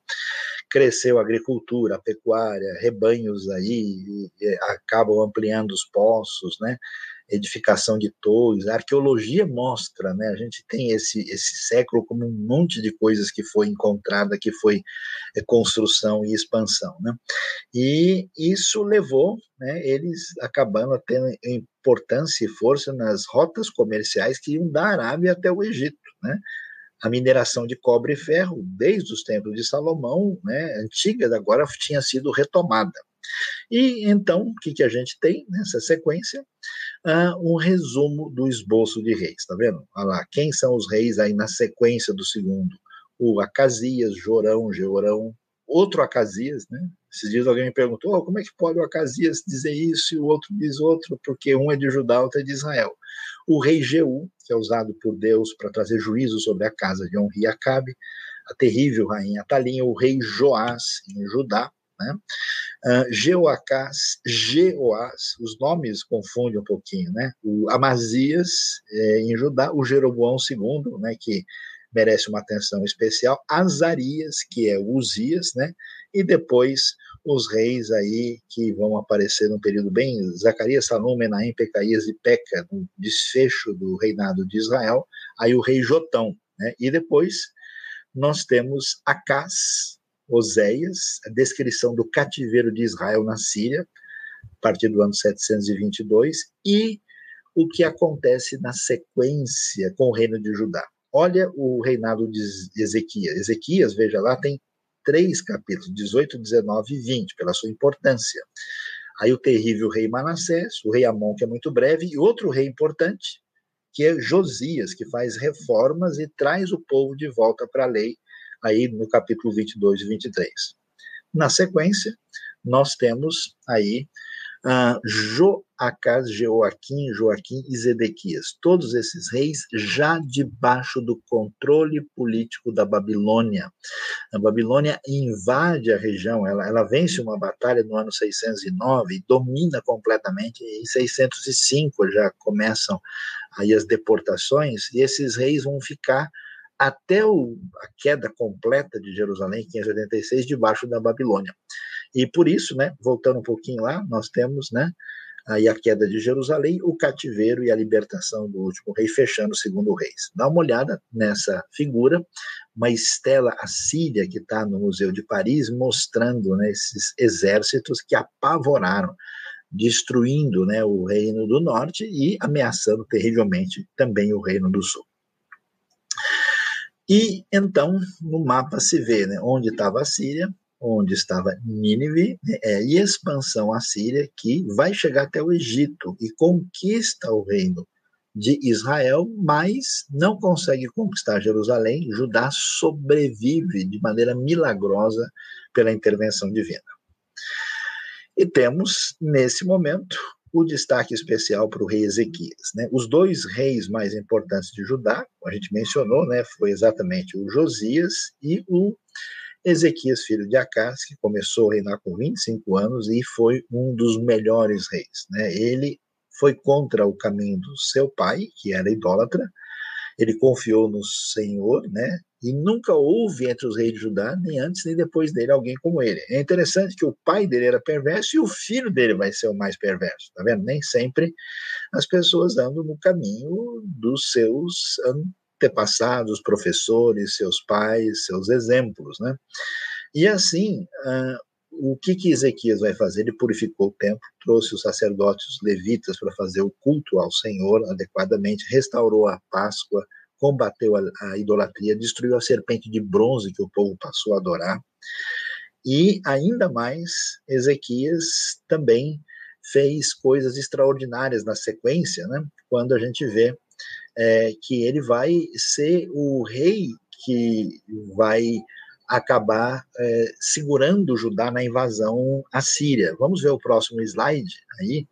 Cresceu a agricultura, a pecuária, rebanhos aí acabam ampliando os poços, né? Edificação de torres, a arqueologia mostra, né? A gente tem esse, esse século como um monte de coisas que foi encontrada, que foi é, construção e expansão, né? E isso levou, né, eles acabando ter importância e força nas rotas comerciais que iam da Arábia até o Egito, né? a mineração de cobre e ferro, desde os tempos de Salomão, né, antiga, agora tinha sido retomada. E então, o que, que a gente tem nessa sequência? Uh, um resumo do esboço de reis, tá vendo? Olha lá, quem são os reis aí na sequência do segundo? O Acasias, Jorão, Georão, outro Acasias, né? Esses dias alguém me perguntou, oh, como é que pode o Acasias dizer isso e o outro diz outro, porque um é de Judá, outro é de Israel. O rei Jeú, que é usado por Deus para trazer juízo sobre a casa de Onri Acabe, a terrível rainha Atalinha, o rei Joás, em Judá, né? Uh, Jeoacás, Jeoás, os nomes confundem um pouquinho, né? O Amazias é, em Judá, o Jeroboão II, né, que merece uma atenção especial, Azarias, que é Uzias, né? E depois os reis aí que vão aparecer num período bem Zacarias, Salom, Menahem, Pecaías e Peca, no desfecho do reinado de Israel, aí o rei Jotão, né? E depois nós temos Acás, Oséias, a descrição do cativeiro de Israel na Síria, a partir do ano 722, e o que acontece na sequência com o reino de Judá. Olha o reinado de Ezequias. Ezequias, veja lá, tem três capítulos, 18, 19 e 20, pela sua importância. Aí o terrível rei Manassés, o rei Amon, que é muito breve, e outro rei importante, que é Josias, que faz reformas e traz o povo de volta para a lei aí no capítulo 22 e 23. Na sequência, nós temos aí uh, Joacás, Joaquim, Joaquim e Zedequias. Todos esses reis já debaixo do controle político da Babilônia. A Babilônia invade a região, ela, ela vence uma batalha no ano 609 e domina completamente. Em 605 já começam aí as deportações e esses reis vão ficar até o, a queda completa de Jerusalém, em 586, debaixo da Babilônia. E por isso, né, voltando um pouquinho lá, nós temos, né, aí a queda de Jerusalém, o cativeiro e a libertação do último rei, fechando o segundo reis. Dá uma olhada nessa figura, uma estela assíria que está no Museu de Paris, mostrando né, esses exércitos que apavoraram, destruindo né, o reino do norte e ameaçando terrivelmente também o reino do sul. E então, no mapa se vê né, onde estava a Síria, onde estava Nínive, né, é, e expansão à Síria, que vai chegar até o Egito e conquista o reino de Israel, mas não consegue conquistar Jerusalém. Judá sobrevive de maneira milagrosa pela intervenção divina. E temos, nesse momento, o destaque especial para o rei Ezequias. Né? Os dois reis mais importantes de Judá, como a gente mencionou, né, foi exatamente o Josias e o Ezequias, filho de Acás, que começou a reinar com 25 anos e foi um dos melhores reis. Né? Ele foi contra o caminho do seu pai, que era idólatra, ele confiou no Senhor, né? E nunca houve entre os reis de Judá, nem antes nem depois dele, alguém como ele. É interessante que o pai dele era perverso e o filho dele vai ser o mais perverso, tá vendo? Nem sempre as pessoas andam no caminho dos seus antepassados, professores, seus pais, seus exemplos, né? E assim, uh, o que, que Ezequias vai fazer? Ele purificou o templo, trouxe os sacerdotes os levitas para fazer o culto ao Senhor adequadamente, restaurou a Páscoa, combateu a, a, idolatria, destruiu a serpente de bronze que o povo passou a adorar. E ainda mais, Ezequias também fez coisas extraordinárias na sequência, né? quando a gente vê é, que ele vai ser o rei que vai acabar é, segurando Judá na invasão assíria. Vamos ver o próximo slide aí,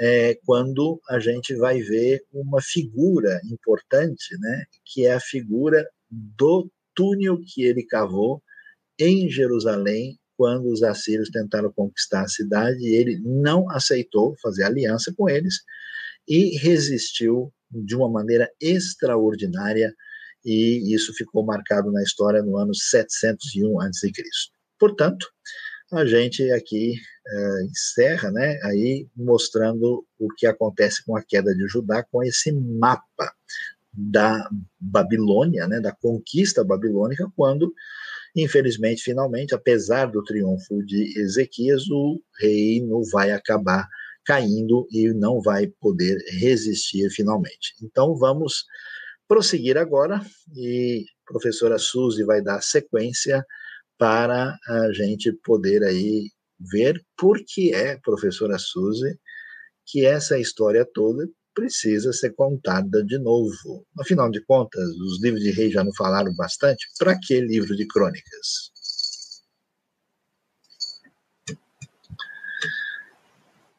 é, quando a gente vai ver uma figura importante, né, que é a figura do túnel que ele cavou em Jerusalém quando os assírios tentaram conquistar a cidade ele não aceitou fazer aliança com eles e resistiu de uma maneira extraordinária e isso ficou marcado na história no ano 701 a.C. Portanto, a gente aqui é, encerra, né, aí mostrando o que acontece com a queda de Judá com esse mapa da Babilônia, né, da conquista babilônica, quando, infelizmente, finalmente, apesar do triunfo de Ezequias, o reino vai acabar caindo e não vai poder resistir finalmente. Então, vamos prosseguir agora e a professora Suzy vai dar sequência para a gente poder aí ver por que é, professora Suzy, que essa história toda precisa ser contada de novo. Afinal de contas, os livros de reis já não falaram bastante, para que livro de crônicas? A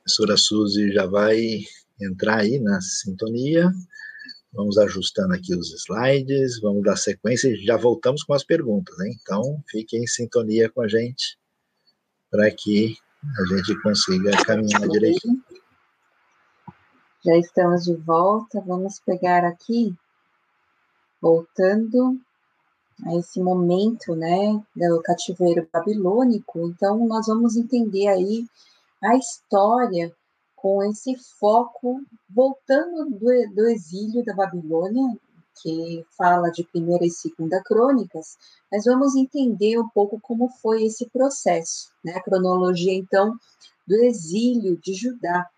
professora Suzy já vai entrar aí na sintonia. Vamos ajustando aqui os slides, vamos dar sequência e já voltamos com as perguntas, hein? Então, fiquem em sintonia com a gente para que a gente consiga caminhar direitinho. Já estamos de volta, vamos pegar aqui, voltando a esse momento, né, do cativeiro babilônico. Então, nós vamos entender aí a história com esse foco voltando do, do exílio da Babilônia, que fala de primeira e segunda crônicas, mas vamos entender um pouco como foi esse processo, né? A cronologia, então, do exílio de Judá.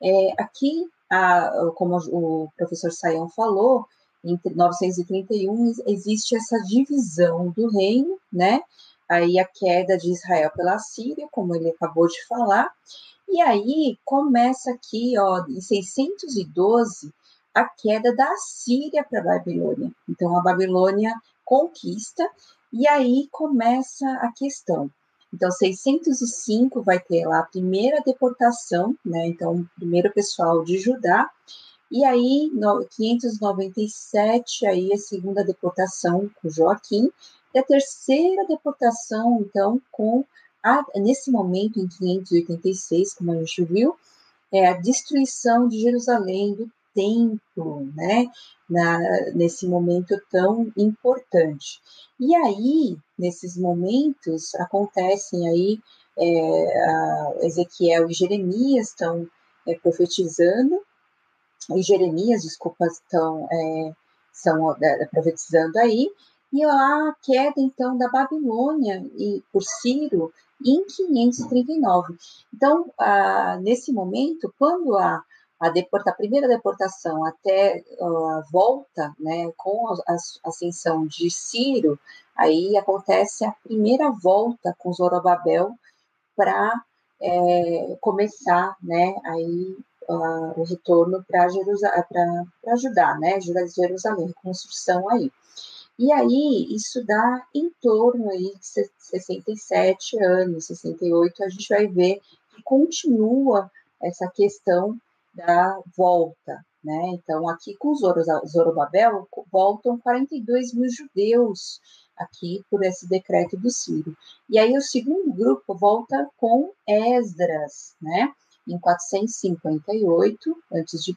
É, aqui, a, como o professor Saião falou, entre 931 existe essa divisão do reino, né? Aí a queda de Israel pela Síria, como ele acabou de falar, e aí começa aqui, ó, em 612, a queda da Síria para a Babilônia. Então a Babilônia conquista e aí começa a questão. Então 605 vai ter lá a primeira deportação, né? Então primeiro pessoal de Judá. E aí, no 597, aí a segunda deportação com Joaquim, e a terceira deportação, então, com nesse momento, em 586, como a gente viu, é a destruição de Jerusalém, do templo, né, na, nesse momento tão importante. E aí, nesses momentos, acontecem aí, é, Ezequiel e Jeremias estão é, profetizando, e Jeremias, desculpa, estão é, são é, profetizando aí, e a queda então da Babilônia e por Ciro em 539. Então, nesse momento, quando a, a, deporta, a primeira deportação até a volta, né, com a, a, ascensão de Ciro, aí acontece a primeira volta com Zorobabel para é, começar, né, aí uh, o retorno para ajudar, né, Jerusalém, construção aí. E aí, isso dá em torno aí de 67 anos, 68, a gente vai ver e continua essa questão da volta, né? Então, aqui com Zorobabel, voltam 42 mil judeus aqui por esse decreto do Ciro. E aí o segundo grupo volta com Esdras, né? Em 458 a.C.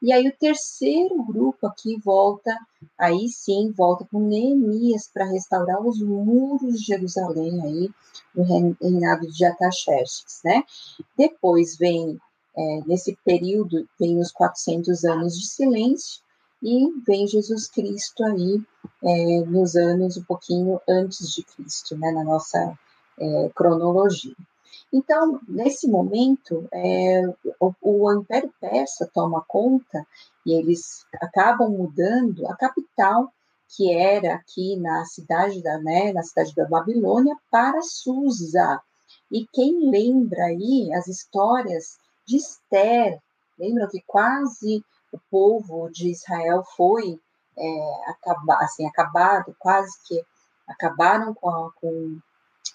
E aí o terceiro grupo aqui volta, aí sim, volta com Neemias para restaurar os muros de Jerusalém aí no reinado de Ataxerxes, né? Depois vem é, nesse período vem os 400 anos de silêncio e vem Jesus Cristo aí é, nos anos um pouquinho antes de Cristo, né, na nossa é, cronologia. Então, nesse momento, é, o, o, Império Persa toma conta e eles acabam mudando a capital, que era aqui na cidade da, né, na cidade da Babilônia, para Susa. E quem lembra aí as histórias de Esther, lembram que quase o povo de Israel foi é, acabar, assim, acabado, quase que acabaram com, com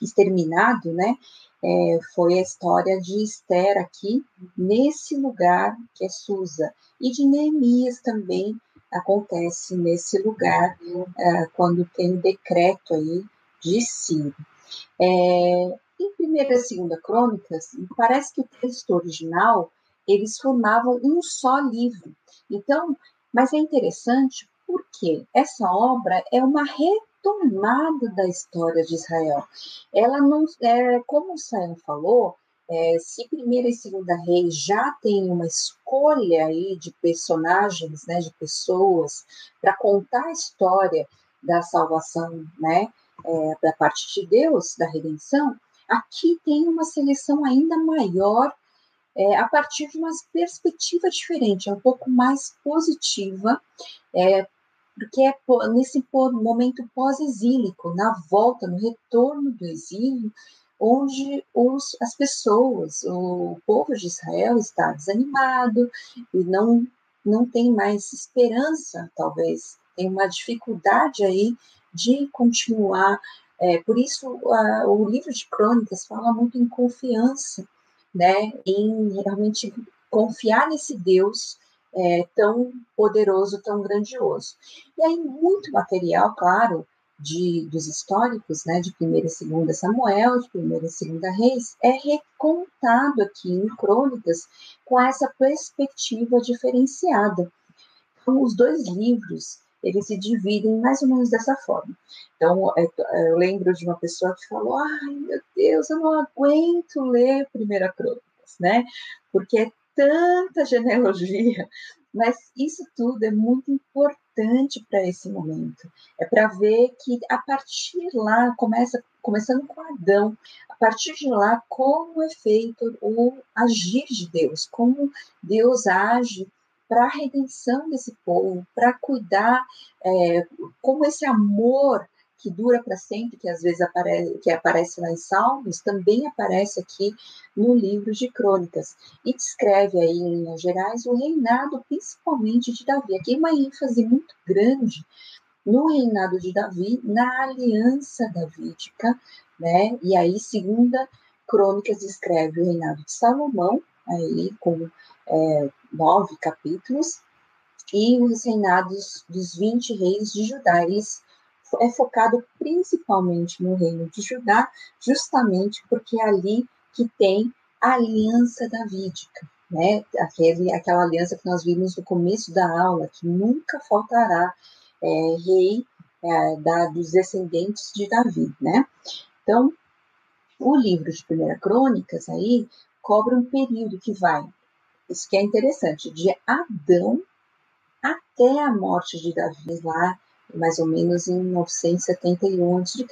exterminado, né? É, foi a história de Esther aqui, nesse lugar que é Susa, e de Neemias também acontece nesse lugar, é, quando tem o decreto aí de Ciro. É, em primeira e segunda crônicas, parece que o texto original eles formavam um só livro. Então, mas é interessante porque essa obra é uma retomada da história de Israel. Ela não, é, como o Sayão falou, é, se primeira e segunda reis já tem uma escolha aí de personagens, né, de pessoas para contar a história da salvação, né, é, da parte de Deus, da redenção, aqui tem uma seleção ainda maior é, a partir de uma perspectiva diferente, é um pouco mais positiva, é, porque é nesse momento pós-exílico, na volta, no retorno do exílio, onde os, as pessoas, o povo de Israel está desanimado e não, não tem mais esperança, talvez, tem uma dificuldade aí de continuar. É, por isso, a, o livro de Crônicas fala muito em confiança, né, em realmente confiar nesse Deus é, tão poderoso, tão grandioso. E aí muito material, claro, de, dos históricos, né, de primeira e segunda Samuel, de primeira e segunda Reis, é recontado aqui em crônicas com essa perspectiva diferenciada. Então, os dois livros eles se dividem mais ou menos dessa forma. Então, é, eu lembro de uma pessoa que falou: ai meu Deus, eu não aguento ler Primeira Crônicas, né? Porque é tanta genealogia, mas isso tudo é muito importante para esse momento. É para ver que a partir lá, começa, começando com Adão, a partir de lá, como é feito o agir de Deus, como Deus age para a redenção desse povo, para cuidar, é, como esse amor que dura para sempre, que às vezes aparece, que aparece lá em Salmos, também aparece aqui no livro de Crônicas, e descreve aí, em linhas gerais, o reinado principalmente de Davi. Aqui uma ênfase muito grande no reinado de Davi, na aliança davídica, né? E aí, segunda Crônicas descreve o reinado de Salomão, aí com é, nove capítulos, e os reinados dos 20 reis de Judá. Eles é focado principalmente no reino de Judá, justamente porque é ali que tem a aliança davídica, né? Aquele, aquela aliança que nós vimos no começo da aula, que nunca faltará é, rei é, da, dos descendentes de Davi, né? Então, o livro de Primeira Crônicas aí cobre um período que vai isso que é interessante, de Adão até a morte de Davi, lá mais ou menos em 971 a.C.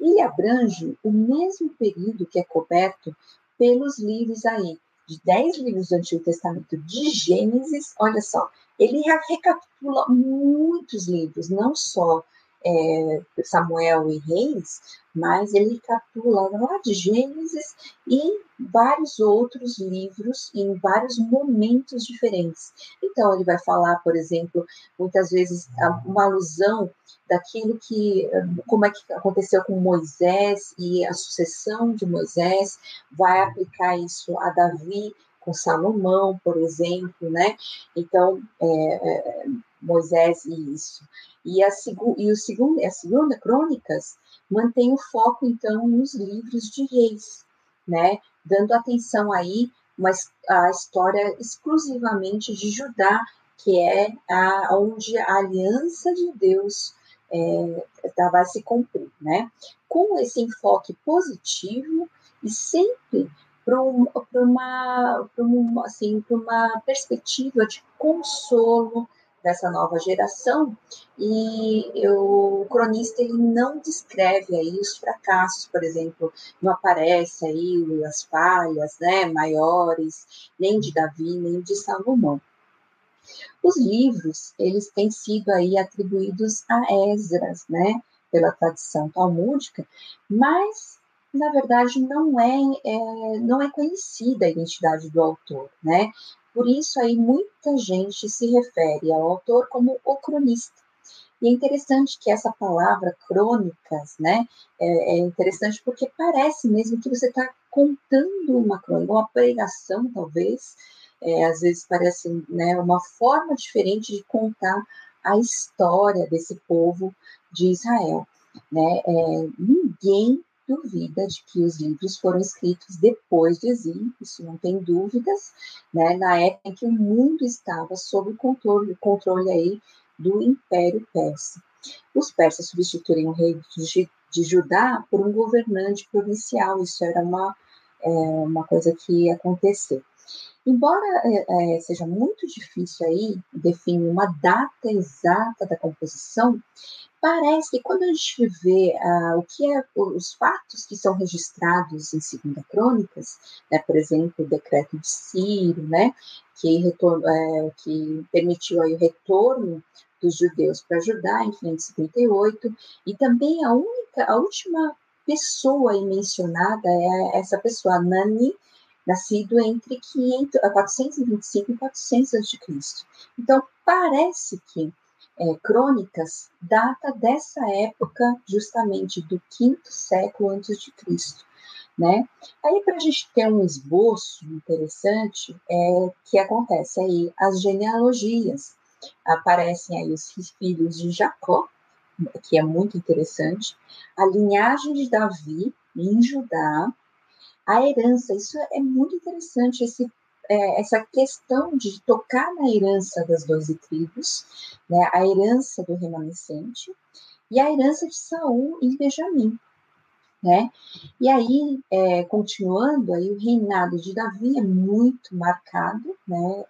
Ele abrange o mesmo período que é coberto pelos livros aí, de dez livros do Antigo Testamento de Gênesis, olha só, ele recapitula muitos livros, não só é, Samuel e Reis, mas ele captura lá de Gênesis e vários outros livros em vários momentos diferentes. Então, ele vai falar, por exemplo, muitas vezes uma alusão daquilo que, como é que aconteceu com Moisés e a sucessão de Moisés, vai aplicar isso a Davi com Salomão, por exemplo, né? Então, é, é, Moisés e isso. E a, e o segundo, a segunda Crônicas mantém o foco, então, nos livros de reis, né? Dando atenção aí mas a história exclusivamente de Judá, que é a, onde a aliança de Deus é, tá, vai se cumprir, né? Com esse enfoque positivo e sempre para um, uma, uma, assim, uma perspectiva de consolo dessa nova geração e eu, o cronista ele não descreve aí os fracassos, por exemplo, não aparece aí as falhas né, maiores, nem de Davi, nem de Salomão. Os livros, eles têm sido aí atribuídos a Esdras, né, pela tradição talmúdica, mas na verdade não é, é, não é conhecida a identidade do autor, né? Por isso aí muita gente se refere ao autor como o cronista. E é interessante que essa palavra crônicas, né, é, é interessante porque parece mesmo que você está contando uma crônica, uma pregação talvez, é, às vezes parece né, uma forma diferente de contar a história desse povo de Israel. Né? É, ninguém duvida de que os livros foram escritos depois do exílio, isso não tem dúvidas, né, na época em que o mundo estava sob o controle, controle aí do Império Persa. Os persas substituíram o rei de, Judá por um governante provincial, isso era uma, é, uma coisa que acontecer. Embora é, é, seja muito difícil aí definir uma data exata da composição, parece que quando a gente vê uh, o que é os fatos que são registrados em Segunda Crônicas, né, por exemplo, o decreto de Ciro, né, que, retorno, é, que permitiu aí o retorno dos judeus para Judá em 558, e também a única, a última pessoa aí mencionada é essa pessoa, Nani, nascido entre 500, 425 e 400 a.C. Então, parece que é, Crônicas data dessa época, justamente do quinto século antes de Cristo. Né? Aí, para a gente ter um esboço interessante, é que acontece aí as genealogias. Aparecem aí os filhos de Jacó, que é muito interessante, a linhagem de Davi em Judá, a herança, isso é muito interessante, esse, é, essa questão de tocar na herança das doze tribos, né, a herança do remanescente e a herança de Saul em Benjamim. Né? E aí, é, continuando, aí o reinado de Davi é muito marcado, né?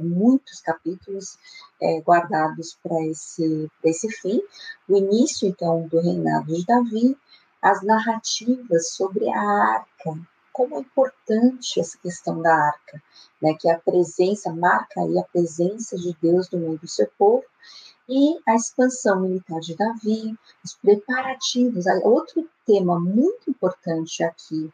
muitos capítulos é, guardados para esse, esse fim. O início, então, do reinado de Davi, as narrativas sobre a arca, como é importante essa questão da arca, né, que a presença, marca aí a presença de Deus no meio do seu povo, e a expansão militar de Davi, os preparativos. Outro tema muito importante aqui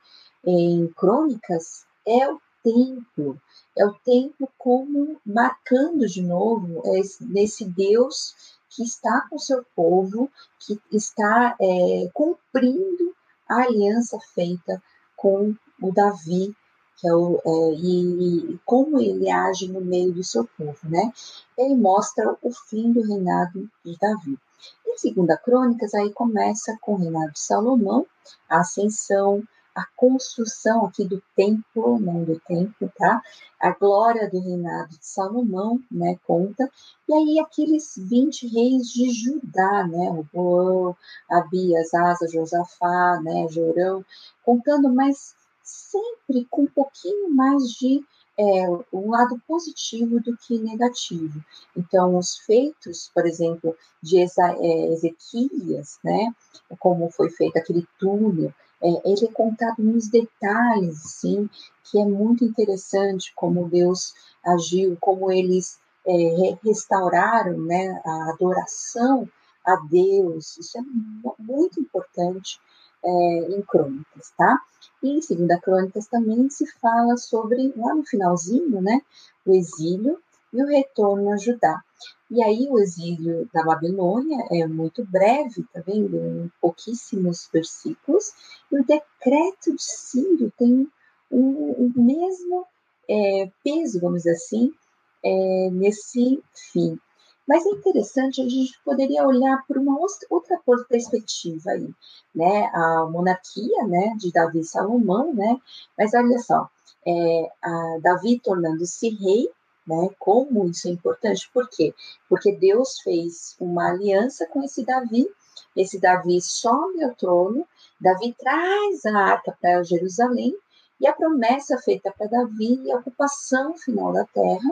em Crônicas é o templo. É o templo como marcando de novo esse, nesse Deus que está com seu povo, que está é, cumprindo a aliança feita com o Davi, que é o, é, e, e, como ele age no meio do seu povo, né? Ele mostra o fim do reinado de Davi. Em Segunda Crônicas, aí começa com o reinado de Salomão, a ascensão, a construção aqui do templo, não do templo, tá? A glória do reinado de Salomão, né, conta. E aí aqueles 20 reis de Judá, né, o Boão, Abias, Asa, Josafá, né, Jorão, contando, mas sempre com um pouquinho mais de é, um lado positivo do que negativo. Então, os feitos, por exemplo, de é, Ezequias, né, como foi feito aquele túnel, é, ele é contado nos detalhes, sim, que é muito interessante como Deus agiu, como eles é, restauraram né, a adoração a Deus. Isso é muito importante é, em Crônicas, tá? E em Segunda Crônicas também se fala sobre, lá no finalzinho, né, o exílio e o retorno a Judá. E aí o exílio da Babilônia é muito breve, tá vendo? Em pouquíssimos versículos. E o decreto de Ciro tem o, o mesmo é, peso, vamos dizer assim, é, nesse fim. Mas é interessante, a gente poderia olhar por uma outra perspectiva aí, né? A monarquia, né, de Davi e Salomão, né? Mas olha só, é, Davi tornando-se rei, né? Como isso é importante? Por quê? Porque Deus fez uma aliança com esse Davi. Esse Davi sobe ao trono, Davi traz a arca para Jerusalém e a promessa feita para Davi e a ocupação final da terra.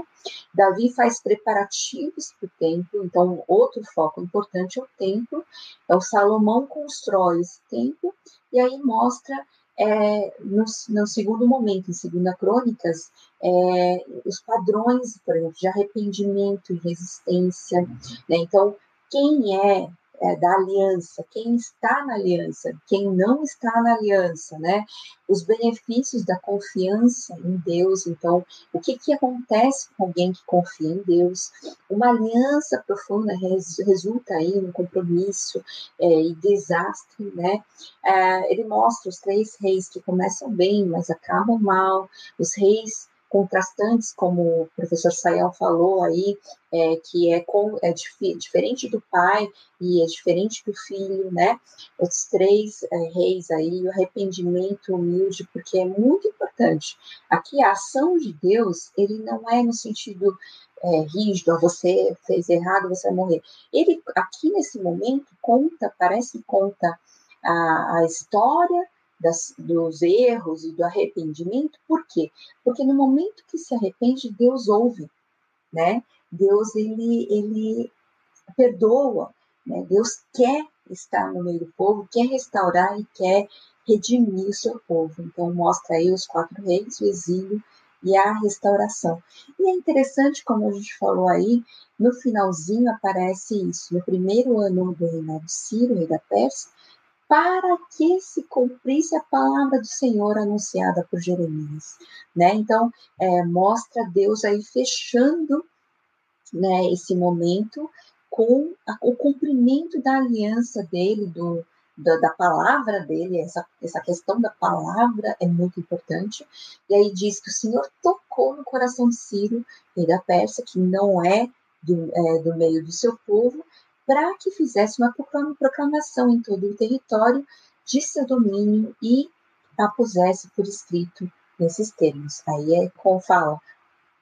Davi faz preparativos para o templo, então outro foco importante é o templo. Então Salomão constrói esse templo e aí mostra é, no, no, segundo momento, em Segunda Crônicas, é, os padrões, por exemplo, de arrependimento e resistência. Né? Então, quem é é, da aliança, quem está na aliança, quem não está na aliança, né? Os benefícios da confiança em Deus. Então, o que, que acontece com alguém que confia em Deus? Uma aliança profunda res, resulta aí um compromisso é, e desastre, né? É, ele mostra os três reis que começam bem, mas acabam mal. Os reis contrastantes, como o professor Sayal falou aí, é, que é, com, é dif diferente do pai e é diferente do filho, né? Os três é, reis aí, o arrependimento humilde, porque é muito importante. Aqui a ação de Deus, ele não é no sentido é, rígido, você fez errado, você vai morrer. Ele, aqui nesse momento, conta, parece que conta a, a história das, dos erros e do arrependimento, por quê? Porque no momento que se arrepende, Deus ouve, né? Deus, ele, ele perdoa, né? Deus quer estar no meio do povo, quer restaurar e quer redimir o seu povo. Então, mostra aí os quatro reis, o exílio e a restauração. E é interessante, como a gente falou aí, no finalzinho aparece isso. No primeiro ano do reinado de Ciro, rei da Pérsia, para que se cumprisse a palavra do Senhor anunciada por Jeremias, né? Então é, mostra Deus aí fechando, né, esse momento com a, o cumprimento da aliança dele, do, da, da, palavra dele, essa, essa questão da palavra é muito importante. E aí diz que o Senhor tocou no coração de Ciro, rei da Pérsia, que não é do, é, do meio do seu povo, para que fizesse uma proclamação em todo o território de seu domínio e a pusesse por escrito nesses termos. Aí é como fala,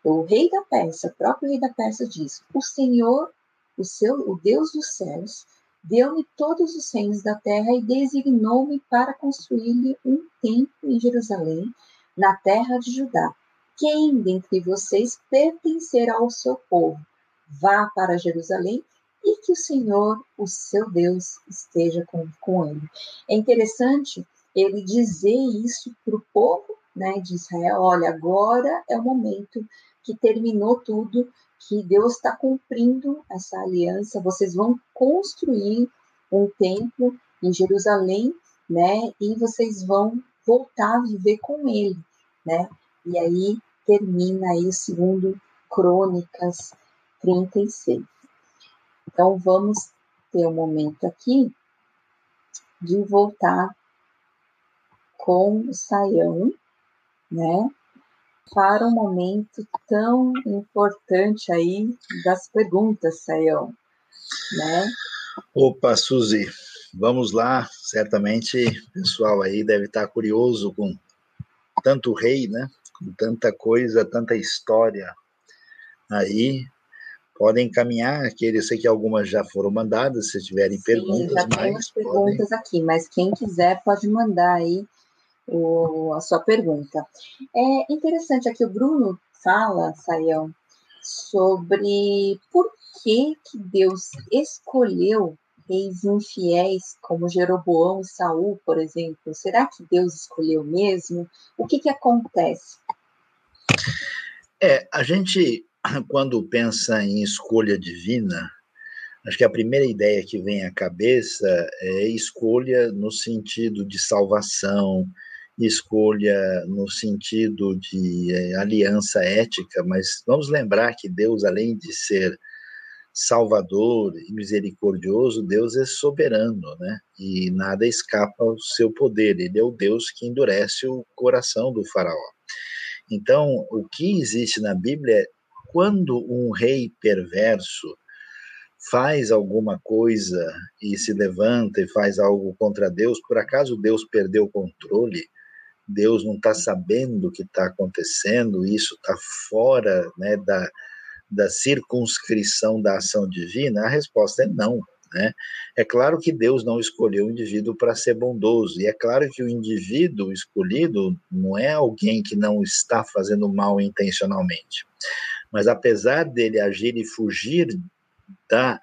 o rei da Pérsia, o próprio rei da Pérsia diz: O Senhor, o seu, o Deus dos céus, deu-me todos os reinos da terra e designou-me para construir-lhe um templo em Jerusalém, na terra de Judá. Quem dentre vocês pertencerá ao seu povo, vá para Jerusalém e que o Senhor, o seu Deus, esteja com, com ele. É interessante ele dizer isso para o povo né, de Israel: olha, agora é o momento que terminou tudo, que Deus está cumprindo essa aliança, vocês vão construir um templo em Jerusalém, né, e vocês vão voltar a viver com ele, né, e aí termina aí o segundo Crônicas 36. Então, vamos ter um momento aqui de voltar com o saião, né? Para um momento tão importante aí das perguntas, Saião, né? Opa, Suzy, vamos lá. Certamente o pessoal aí deve estar curioso com tanto rei, né? Com tanta coisa, tanta história aí podem encaminhar aquele, eu sei que algumas já foram mandadas, se tiverem Sim, perguntas. Já temos perguntas podem... aqui, mas quem quiser pode mandar aí o, a sua pergunta. É interessante aqui, o Bruno fala, Saião, sobre por que, que Deus escolheu reis infiéis como Jeroboão e Saul, por exemplo. Será que Deus escolheu mesmo? O que, que acontece? É, a gente quando pensa em escolha divina, Acho que a primeira ideia que vem à cabeça é escolha no sentido de salvação, escolha no sentido de é, aliança ética, mas vamos lembrar que Deus, além de ser salvador e misericordioso, Deus é soberano, né? E nada escapa ao seu poder. Ele é o Deus que endurece o coração do faraó. Então, o que existe na Bíblia quando um rei perverso faz alguma coisa e se levanta e faz algo contra Deus, por acaso Deus perdeu o controle? Deus não está sabendo o que está acontecendo, isso está fora né, da, da circunscrição da ação divina? A resposta é não. Né? É claro que Deus não escolheu o indivíduo para ser bondoso, e é claro que o indivíduo escolhido não é alguém que não está fazendo mal intencionalmente. Mas apesar dele agir e fugir da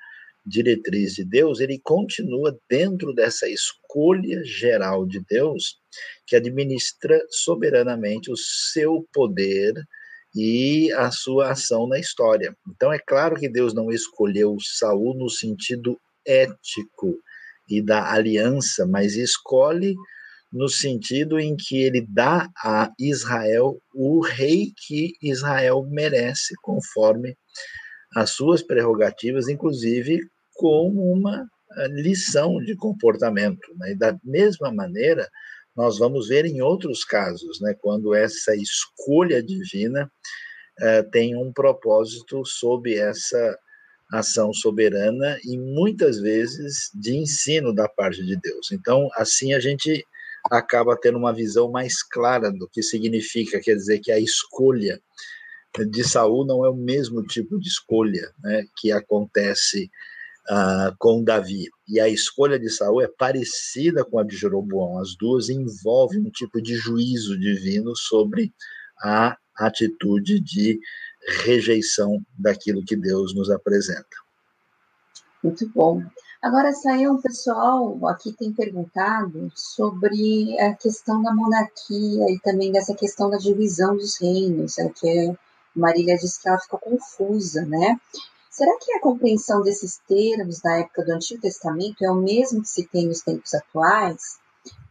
diretriz de Deus, ele continua dentro dessa escolha geral de Deus, que administra soberanamente o seu poder e a sua ação na história. Então é claro que Deus não escolheu Saul no sentido ético e da aliança, mas escolhe no sentido em que ele dá a Israel o rei que Israel merece, conforme as suas prerrogativas, inclusive como uma eh, lição de comportamento. Né? E da mesma maneira, nós vamos ver em outros casos, né, quando essa escolha divina eh, tem um propósito sob essa ação soberana e muitas vezes de ensino da parte de Deus. Então, assim a gente acaba tendo uma visão mais clara do que significa, quer dizer que a escolha de Saul não é o mesmo tipo de escolha né, que acontece uh, com Davi. E a escolha de Saul é parecida com a de Jeroboão. As duas envolvem um tipo de juízo divino sobre a atitude de rejeição daquilo que Deus nos apresenta. Muito bom. Agora, saiu um pessoal aqui tem perguntado sobre a questão da monarquia e também dessa questão da divisão dos reinos, é que Marília disse que ela ficou confusa, né? Será que a compreensão desses termos da época do Antigo Testamento é o mesmo que se tem nos tempos atuais?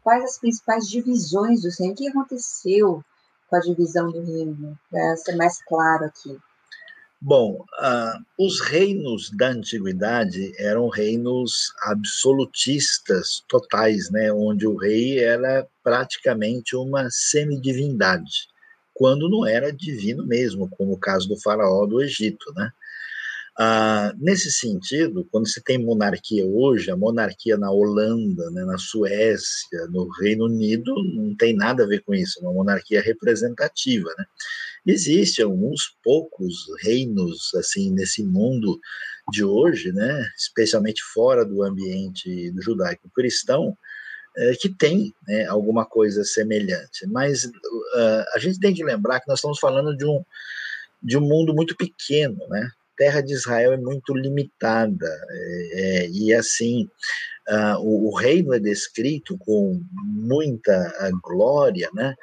Quais as principais divisões do reino? O que aconteceu com a divisão do reino? Para ser mais claro aqui. Bom, uh, os reinos da antiguidade eram reinos absolutistas totais, né, onde o rei era praticamente uma semidivindade, quando não era divino mesmo, como o caso do faraó do Egito, né? Ah, nesse sentido, quando se tem monarquia hoje, a monarquia na Holanda, né, na Suécia, no Reino Unido, não tem nada a ver com isso, é uma monarquia representativa. Né? Existem alguns poucos reinos assim nesse mundo de hoje, né, especialmente fora do ambiente judaico-cristão, é, que tem né, alguma coisa semelhante. Mas uh, a gente tem que lembrar que nós estamos falando de um, de um mundo muito pequeno, né? terra de Israel é muito limitada, é, é, e assim, uh, o, o, reino é descrito com muita uh, glória, né,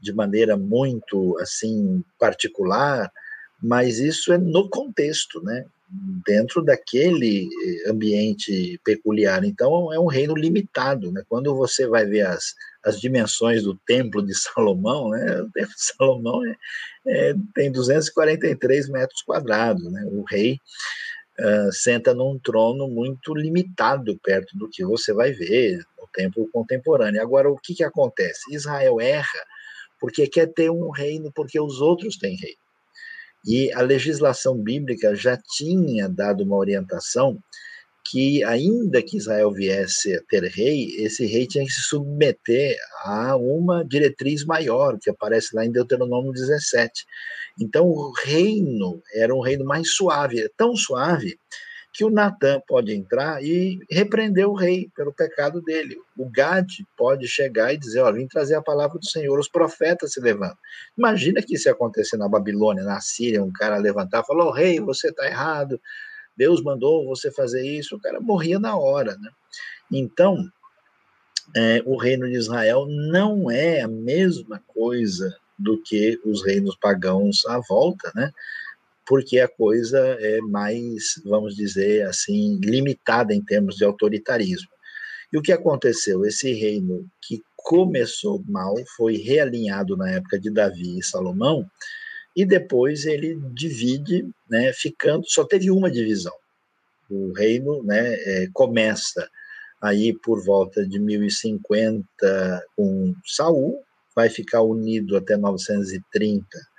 de maneira muito, assim, particular, mas isso é no contexto, né, dentro daquele eh, ambiente peculiar. Então, é um reino limitado. Né? Quando você vai ver as, as dimensões do Templo de Salomão, né? o Templo de Salomão é, é, tem 243 metros quadrados. Né? O rei uh, senta num trono muito limitado perto do que você vai ver no templo contemporâneo. Agora, o que, que acontece? Israel erra porque quer ter um reino porque os outros têm reino. E a legislação bíblica já tinha dado uma orientação que, ainda que Israel viesse a ter rei, esse rei tinha que se submeter a uma diretriz maior, que aparece lá em Deuteronômio 17. Então, o reino era um reino mais suave, tão suave que o Natan pode entrar e repreender o rei pelo pecado dele. O Gad pode chegar e dizer: Ó, vim trazer a palavra do Senhor. Os profetas se levantam. Imagina que isso ia acontecer na Babilônia, na Síria, um cara levantar e falar: oh, rei, você está errado. Deus mandou você fazer isso. O cara morria na hora, né? Então, é, o reino de Israel não é a mesma coisa do que os reinos pagãos à volta, né? Porque a coisa é mais, vamos dizer assim, limitada em termos de autoritarismo. E o que aconteceu? Esse reino que começou mal foi realinhado na época de Davi e Salomão, e depois ele divide, né, ficando, só teve uma divisão. O reino né, é, começa aí por volta de 1050 com Saul, vai ficar unido até 930 uh,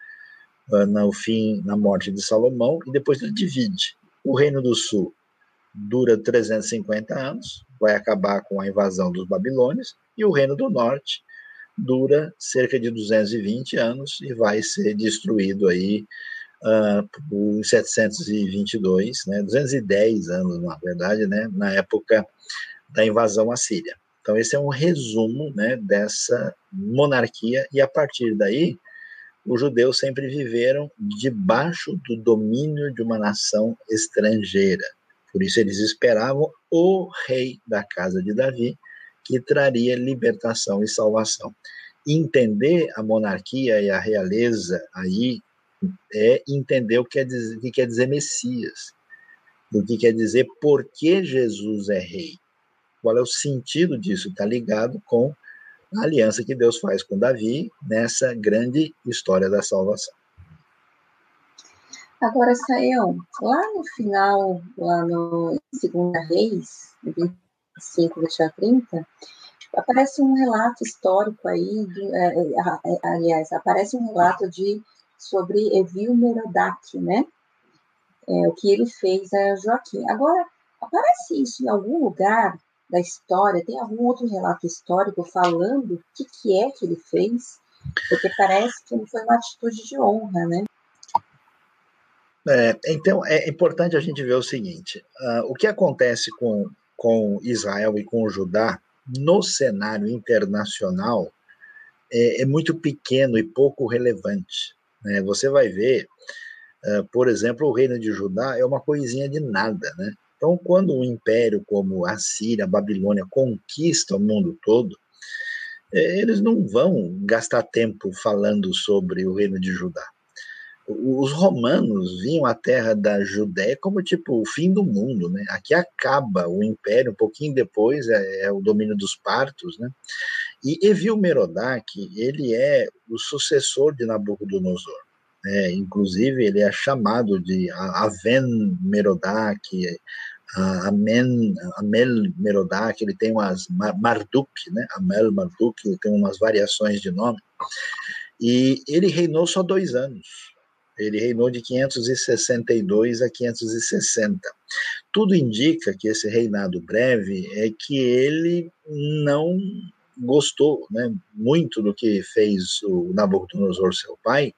no fim, na morte de Salomão, e depois ele divide. O Reino do Sul dura 350 anos, vai acabar com a invasão dos babilônios, e o Reino do Norte dura cerca de 220 anos e vai ser destruído aí uh, em 722, né, 210 anos, na verdade, né, na época da invasão assíria. Então, esse é um resumo né, dessa monarquia, e a partir daí, os judeus sempre viveram debaixo do domínio de uma nação estrangeira. Por isso, eles esperavam o rei da casa de Davi, que traria libertação e salvação. Entender a monarquia e a realeza aí é entender o que quer dizer, o que quer dizer Messias, o que quer dizer por que Jesus é rei. Qual é o sentido disso? Está ligado com a aliança que Deus faz com Davi nessa grande história da salvação. Agora, Saião, lá no final, lá no Segunda Reis, 25, deixa 30, aparece um relato histórico aí, é, é, é, aliás, aparece um relato de sobre Evil Merodach, né? É, o que ele fez a Joaquim. Agora, aparece isso em algum lugar da história? Tem algum outro relato histórico falando o que, que é que ele fez? Porque parece que não foi uma atitude de honra, né? É, então, é importante a gente ver o seguinte: uh, o que acontece com, com Israel e com Judá no cenário internacional é, é muito pequeno e pouco relevante. Né? Você vai ver, uh, por exemplo, o reino de Judá é uma coisinha de nada. Né? Então, quando um império como a Síria, a Babilônia conquista o mundo todo, é, eles não vão gastar tempo falando sobre o reino de Judá. Os romanos viam a terra da Judéia como tipo o fim do mundo, né? Aqui acaba o império, um pouquinho depois é, é o domínio dos partos, né? E Evil Merodach, ele é o sucessor de Nabucodonosor. É, inclusive, ele é chamado de Aven Merodach, Amen, Amel Merodach, ele tem umas Marduk, né? Amel Marduk, ele tem umas variações de nome. E ele reinou só dois anos. Ele reinou de 562 a 560. Tudo indica que esse reinado breve é que ele não gostou né, muito do que fez o Nabucodonosor, seu pai,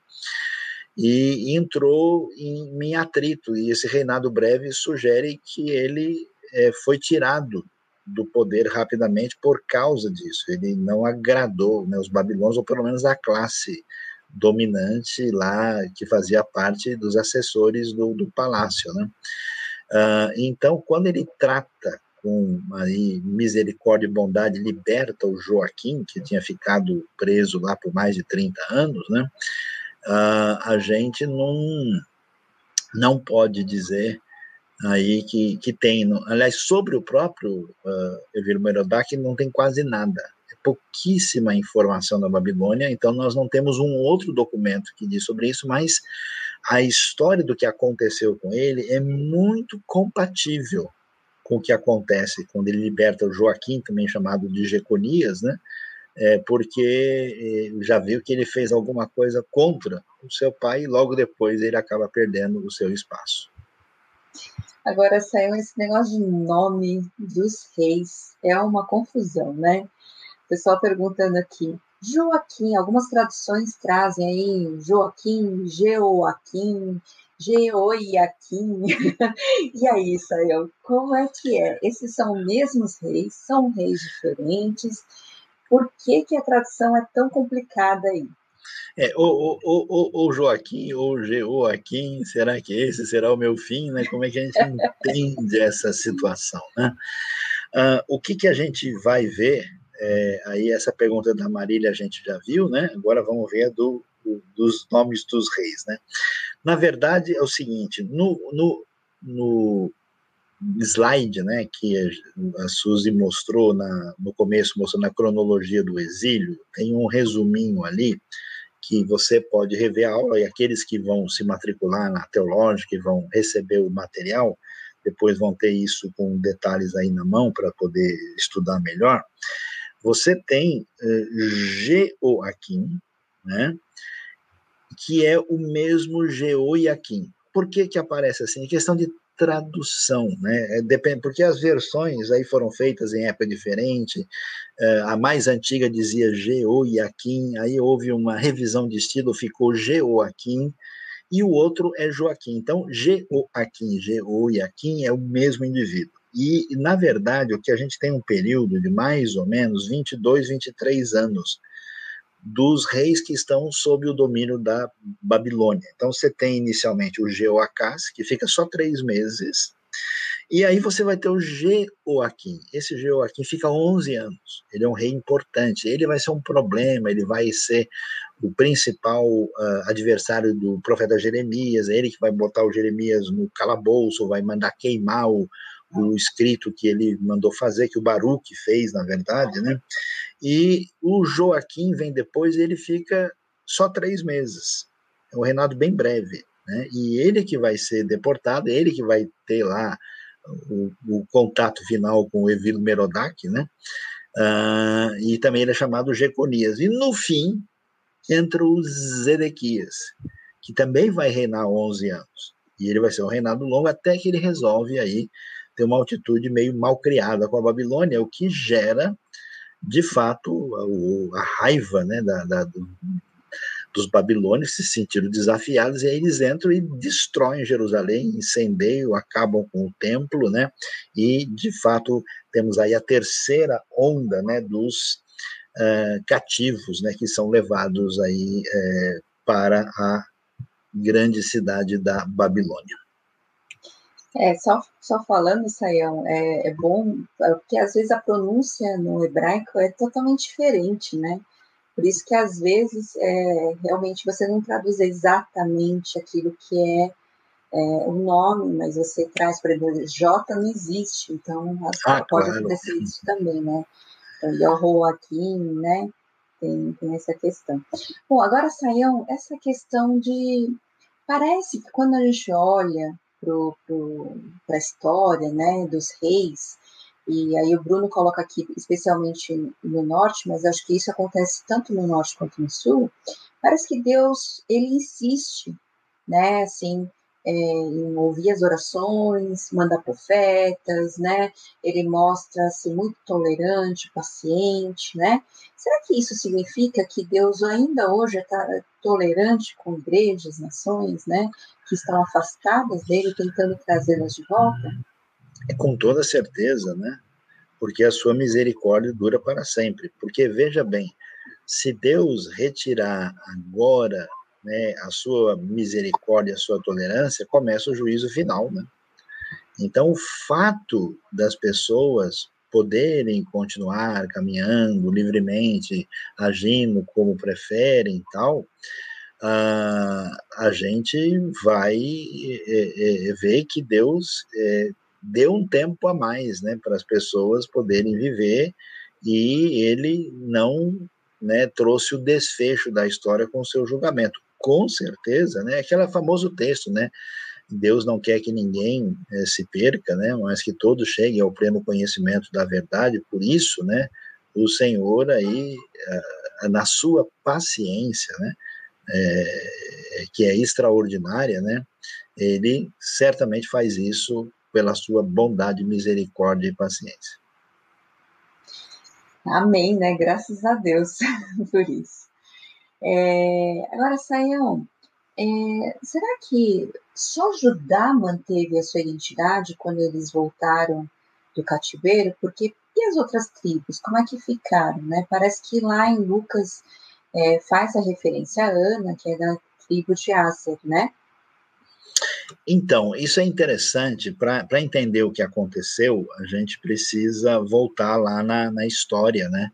e entrou em, em atrito. E esse reinado breve sugere que ele é, foi tirado do poder rapidamente por causa disso. Ele não agradou né, os babilônios, ou pelo menos a classe dominante lá, que fazia parte dos assessores do, do palácio. Né? Uh, então, quando ele trata com aí, misericórdia e bondade, liberta o Joaquim, que tinha ficado preso lá por mais de 30 anos, né? A gente não, não pode dizer aí que, que tem, aliás, sobre o próprio uh, Evir Merodach não tem quase nada, é pouquíssima informação da Babilônia, então nós não temos um outro documento que diz sobre isso, mas a história do que aconteceu com ele é muito compatível com o que acontece quando ele liberta o Joaquim, também chamado de Jeconias, né? É, porque é, já viu que ele fez alguma coisa contra o seu pai e logo depois ele acaba perdendo o seu espaço. Agora saiu esse negócio de nome dos reis, é uma confusão, né? O pessoal perguntando aqui, Joaquim, algumas traduções trazem aí Joaquim, Joaquim, Jeoiaquim. e aí, Israel, como é que é? Esses são os mesmos reis? São reis diferentes? Por que, que a tradução é tão complicada aí? É, o, o, o, o Joaquim, ou Joaquim, será que esse será o meu fim? Né? Como é que a gente entende essa situação? Né? Uh, o que, que a gente vai ver, é, aí essa pergunta da Marília a gente já viu, né? agora vamos ver a do dos nomes dos reis, né? Na verdade, é o seguinte, no, no, no slide, né, que a Suzy mostrou na, no começo, mostrou na cronologia do exílio, tem um resuminho ali, que você pode rever a aula, e aqueles que vão se matricular na teológica e vão receber o material, depois vão ter isso com detalhes aí na mão para poder estudar melhor. Você tem uh, Joaquim, né, que é o mesmo Jeoiaquim. Por que que aparece assim? É questão de tradução, né? É, depende, porque as versões aí foram feitas em época diferente. É, a mais antiga dizia Jeoiaquim, aí houve uma revisão de estilo, ficou Jeoaquim, e o outro é Joaquim. Então, Jeoaquim, Jeoiaquim é o mesmo indivíduo. E, na verdade, o que a gente tem um período de mais ou menos 22, 23 anos dos reis que estão sob o domínio da Babilônia. Então você tem inicialmente o Jeoacás, que fica só três meses, e aí você vai ter o Jeoaquim. Esse Jeoaquim fica 11 anos. Ele é um rei importante. Ele vai ser um problema, ele vai ser o principal uh, adversário do profeta Jeremias, é ele que vai botar o Jeremias no calabouço, vai mandar queimar o, o escrito que ele mandou fazer, que o Baruch fez, na verdade, né? E o Joaquim vem depois e ele fica só três meses. É um reinado bem breve. Né? E ele que vai ser deportado, ele que vai ter lá o, o contato final com o Evilo Merodach, né? Uh, e também ele é chamado Jeconias. E no fim, entra o Zedequias, que também vai reinar 11 anos. E ele vai ser um reinado longo até que ele resolve aí ter uma altitude meio mal criada com a Babilônia, o que gera de fato, a, a raiva né, da, da, dos babilônios se sentiram desafiados e aí eles entram e destroem Jerusalém, incendeiam, acabam com o templo, né? E de fato temos aí a terceira onda, né, dos uh, cativos, né, que são levados aí uh, para a grande cidade da Babilônia. É, só, só falando, Sayão, é, é bom, é, porque às vezes a pronúncia no hebraico é totalmente diferente, né? Por isso que às vezes é, realmente você não traduz exatamente aquilo que é, é o nome, mas você traz, por exemplo, J não existe, então ah, pode claro. acontecer isso também, né? Então, Yehoakim, né? Tem, tem essa questão. Bom, agora, Sayão, essa questão de. Parece que quando a gente olha para a história né, dos reis. E aí o Bruno coloca aqui, especialmente no norte, mas acho que isso acontece tanto no norte quanto no sul. Parece que Deus ele insiste, né, assim, é, em ouvir as orações, manda profetas, né? Ele mostra-se muito tolerante, paciente, né? Será que isso significa que Deus ainda hoje está tolerante com igrejas, nações, né? Que estão afastadas dele, tentando trazê-las de volta? É com toda certeza, né? Porque a sua misericórdia dura para sempre. Porque veja bem, se Deus retirar agora né, a sua misericórdia, a sua tolerância, começa o juízo final, né? Então, o fato das pessoas poderem continuar caminhando livremente, agindo como preferem e tal, uh, a gente vai é, é, ver que Deus é, deu um tempo a mais né, para as pessoas poderem viver e ele não né, trouxe o desfecho da história com o seu julgamento com certeza, né? Aquele famoso texto, né? Deus não quer que ninguém é, se perca, né? Mas que todos cheguem ao pleno conhecimento da verdade. Por isso, né? O Senhor aí, eh, na sua paciência, né? É, que é extraordinária, né? Ele certamente faz isso pela sua bondade, misericórdia e paciência. Amém, né? Graças a Deus por isso. É, agora, Sayão, é, será que só Judá manteve a sua identidade quando eles voltaram do cativeiro? Porque e as outras tribos, como é que ficaram? Né? Parece que lá em Lucas é, faz a referência a Ana, que é da tribo de Aser, né? Então, isso é interessante. Para entender o que aconteceu, a gente precisa voltar lá na, na história, né?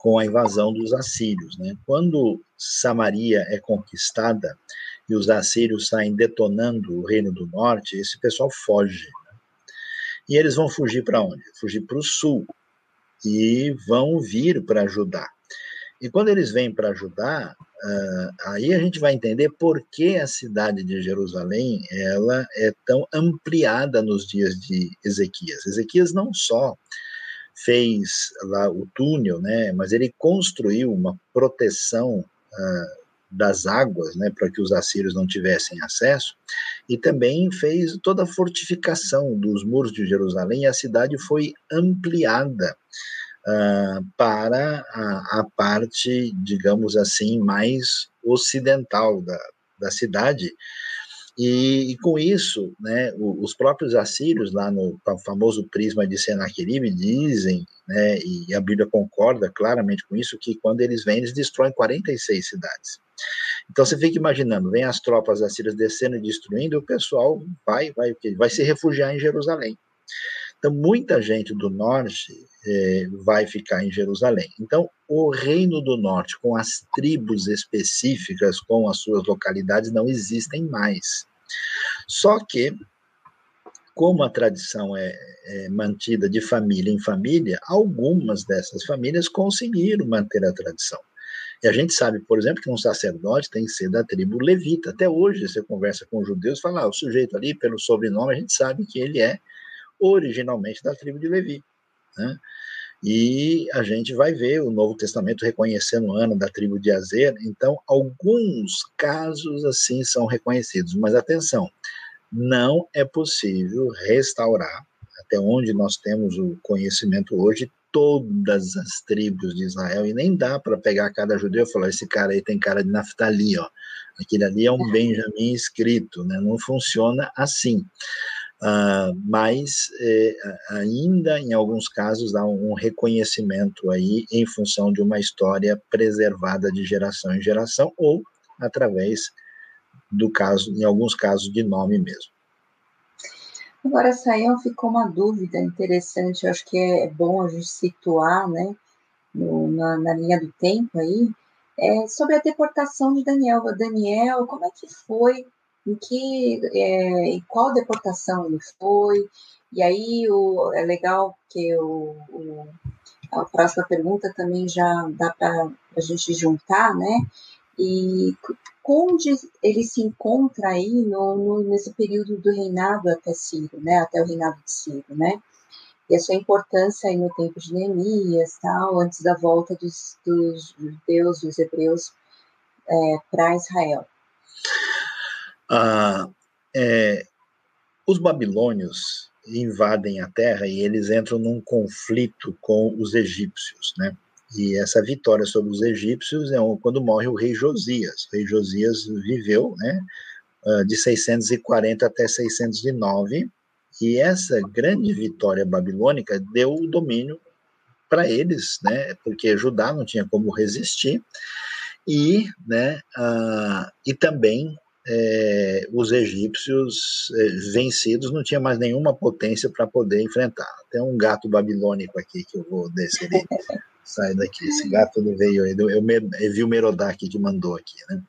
Com a invasão dos assírios. Né? Quando Samaria é conquistada e os assírios saem detonando o reino do norte, esse pessoal foge. Né? E eles vão fugir para onde? Fugir para o sul e vão vir para ajudar. E quando eles vêm para ajudar, uh, aí a gente vai entender por que a cidade de Jerusalém ela é tão ampliada nos dias de Ezequias. Ezequias não só fez lá o túnel, né, mas ele construiu uma proteção uh, das águas, né, para que os assírios não tivessem acesso, e também fez toda a fortificação dos muros de Jerusalém, e a cidade foi ampliada uh, para a, a, parte, digamos assim, mais ocidental da, da cidade, e, e, com isso, né, os próprios assírios, lá no famoso prisma de Senaqueribe, dizem, né, e a Bíblia concorda claramente com isso, que quando eles vêm, eles destroem 46 cidades. Então você fica imaginando, vem as tropas assírias descendo e destruindo, e o pessoal vai, vai, vai se refugiar em Jerusalém. Então muita gente do norte é, vai ficar em Jerusalém. Então o reino do norte, com as tribos específicas, com as suas localidades, não existem mais. Só que, como a tradição é, é, mantida de família em família, algumas dessas famílias conseguiram manter a tradição. E a gente sabe, por exemplo, que um sacerdote tem que ser da tribo levita. Até hoje, você conversa com judeus fala, ah, o sujeito ali, pelo sobrenome, a gente sabe que ele é originalmente da tribo de Levi. Né? E a gente vai ver o Novo Testamento reconhecendo Ana da tribo de Azer. Então, alguns casos assim são reconhecidos. Mas atenção, não é possível restaurar, até onde nós temos o conhecimento hoje, todas as tribos de Israel. E nem dá para pegar cada judeu e falar: esse cara aí tem cara de Naftali, ó. Aquele ali é um é. Benjamim escrito, né? Não funciona assim. Uh, mas eh, ainda em alguns casos há um reconhecimento aí em função de uma história preservada de geração em geração ou através do caso, em alguns casos, de nome mesmo. Agora, Sayão, ficou uma dúvida interessante, eu acho que é bom a gente situar, né, no, na, na, linha do tempo aí, é sobre a deportação de Daniel. Daniel, como é que foi em que, é, em qual deportação ele foi, e aí o, é legal que o, o, a próxima pergunta também já dá para a gente juntar, né? E onde ele se encontra aí no, no, nesse período do reinado até Ciro, né? Até o reinado de Ciro, né? E a sua importância aí no tempo de Neemias, tal, antes da volta dos, dos judeus, dos hebreus é, para Israel. Ah, é, os babilônios invadem a terra e eles entram num conflito com os egípcios, né? E essa vitória sobre os egípcios é quando morre o rei Josias. O rei Josias viveu, né, ah, de 640 até 609, e essa grande vitória babilônica deu o domínio para eles, né, porque Judá não tinha como resistir, e, né, uh, e também é, os egípcios é, vencidos não tinha mais nenhuma potência para poder enfrentar. Tem um gato babilônico aqui que eu vou descer ele sai daqui. Esse gato não veio aí, eu, eu, eu vi o Merodach que mandou aqui, né?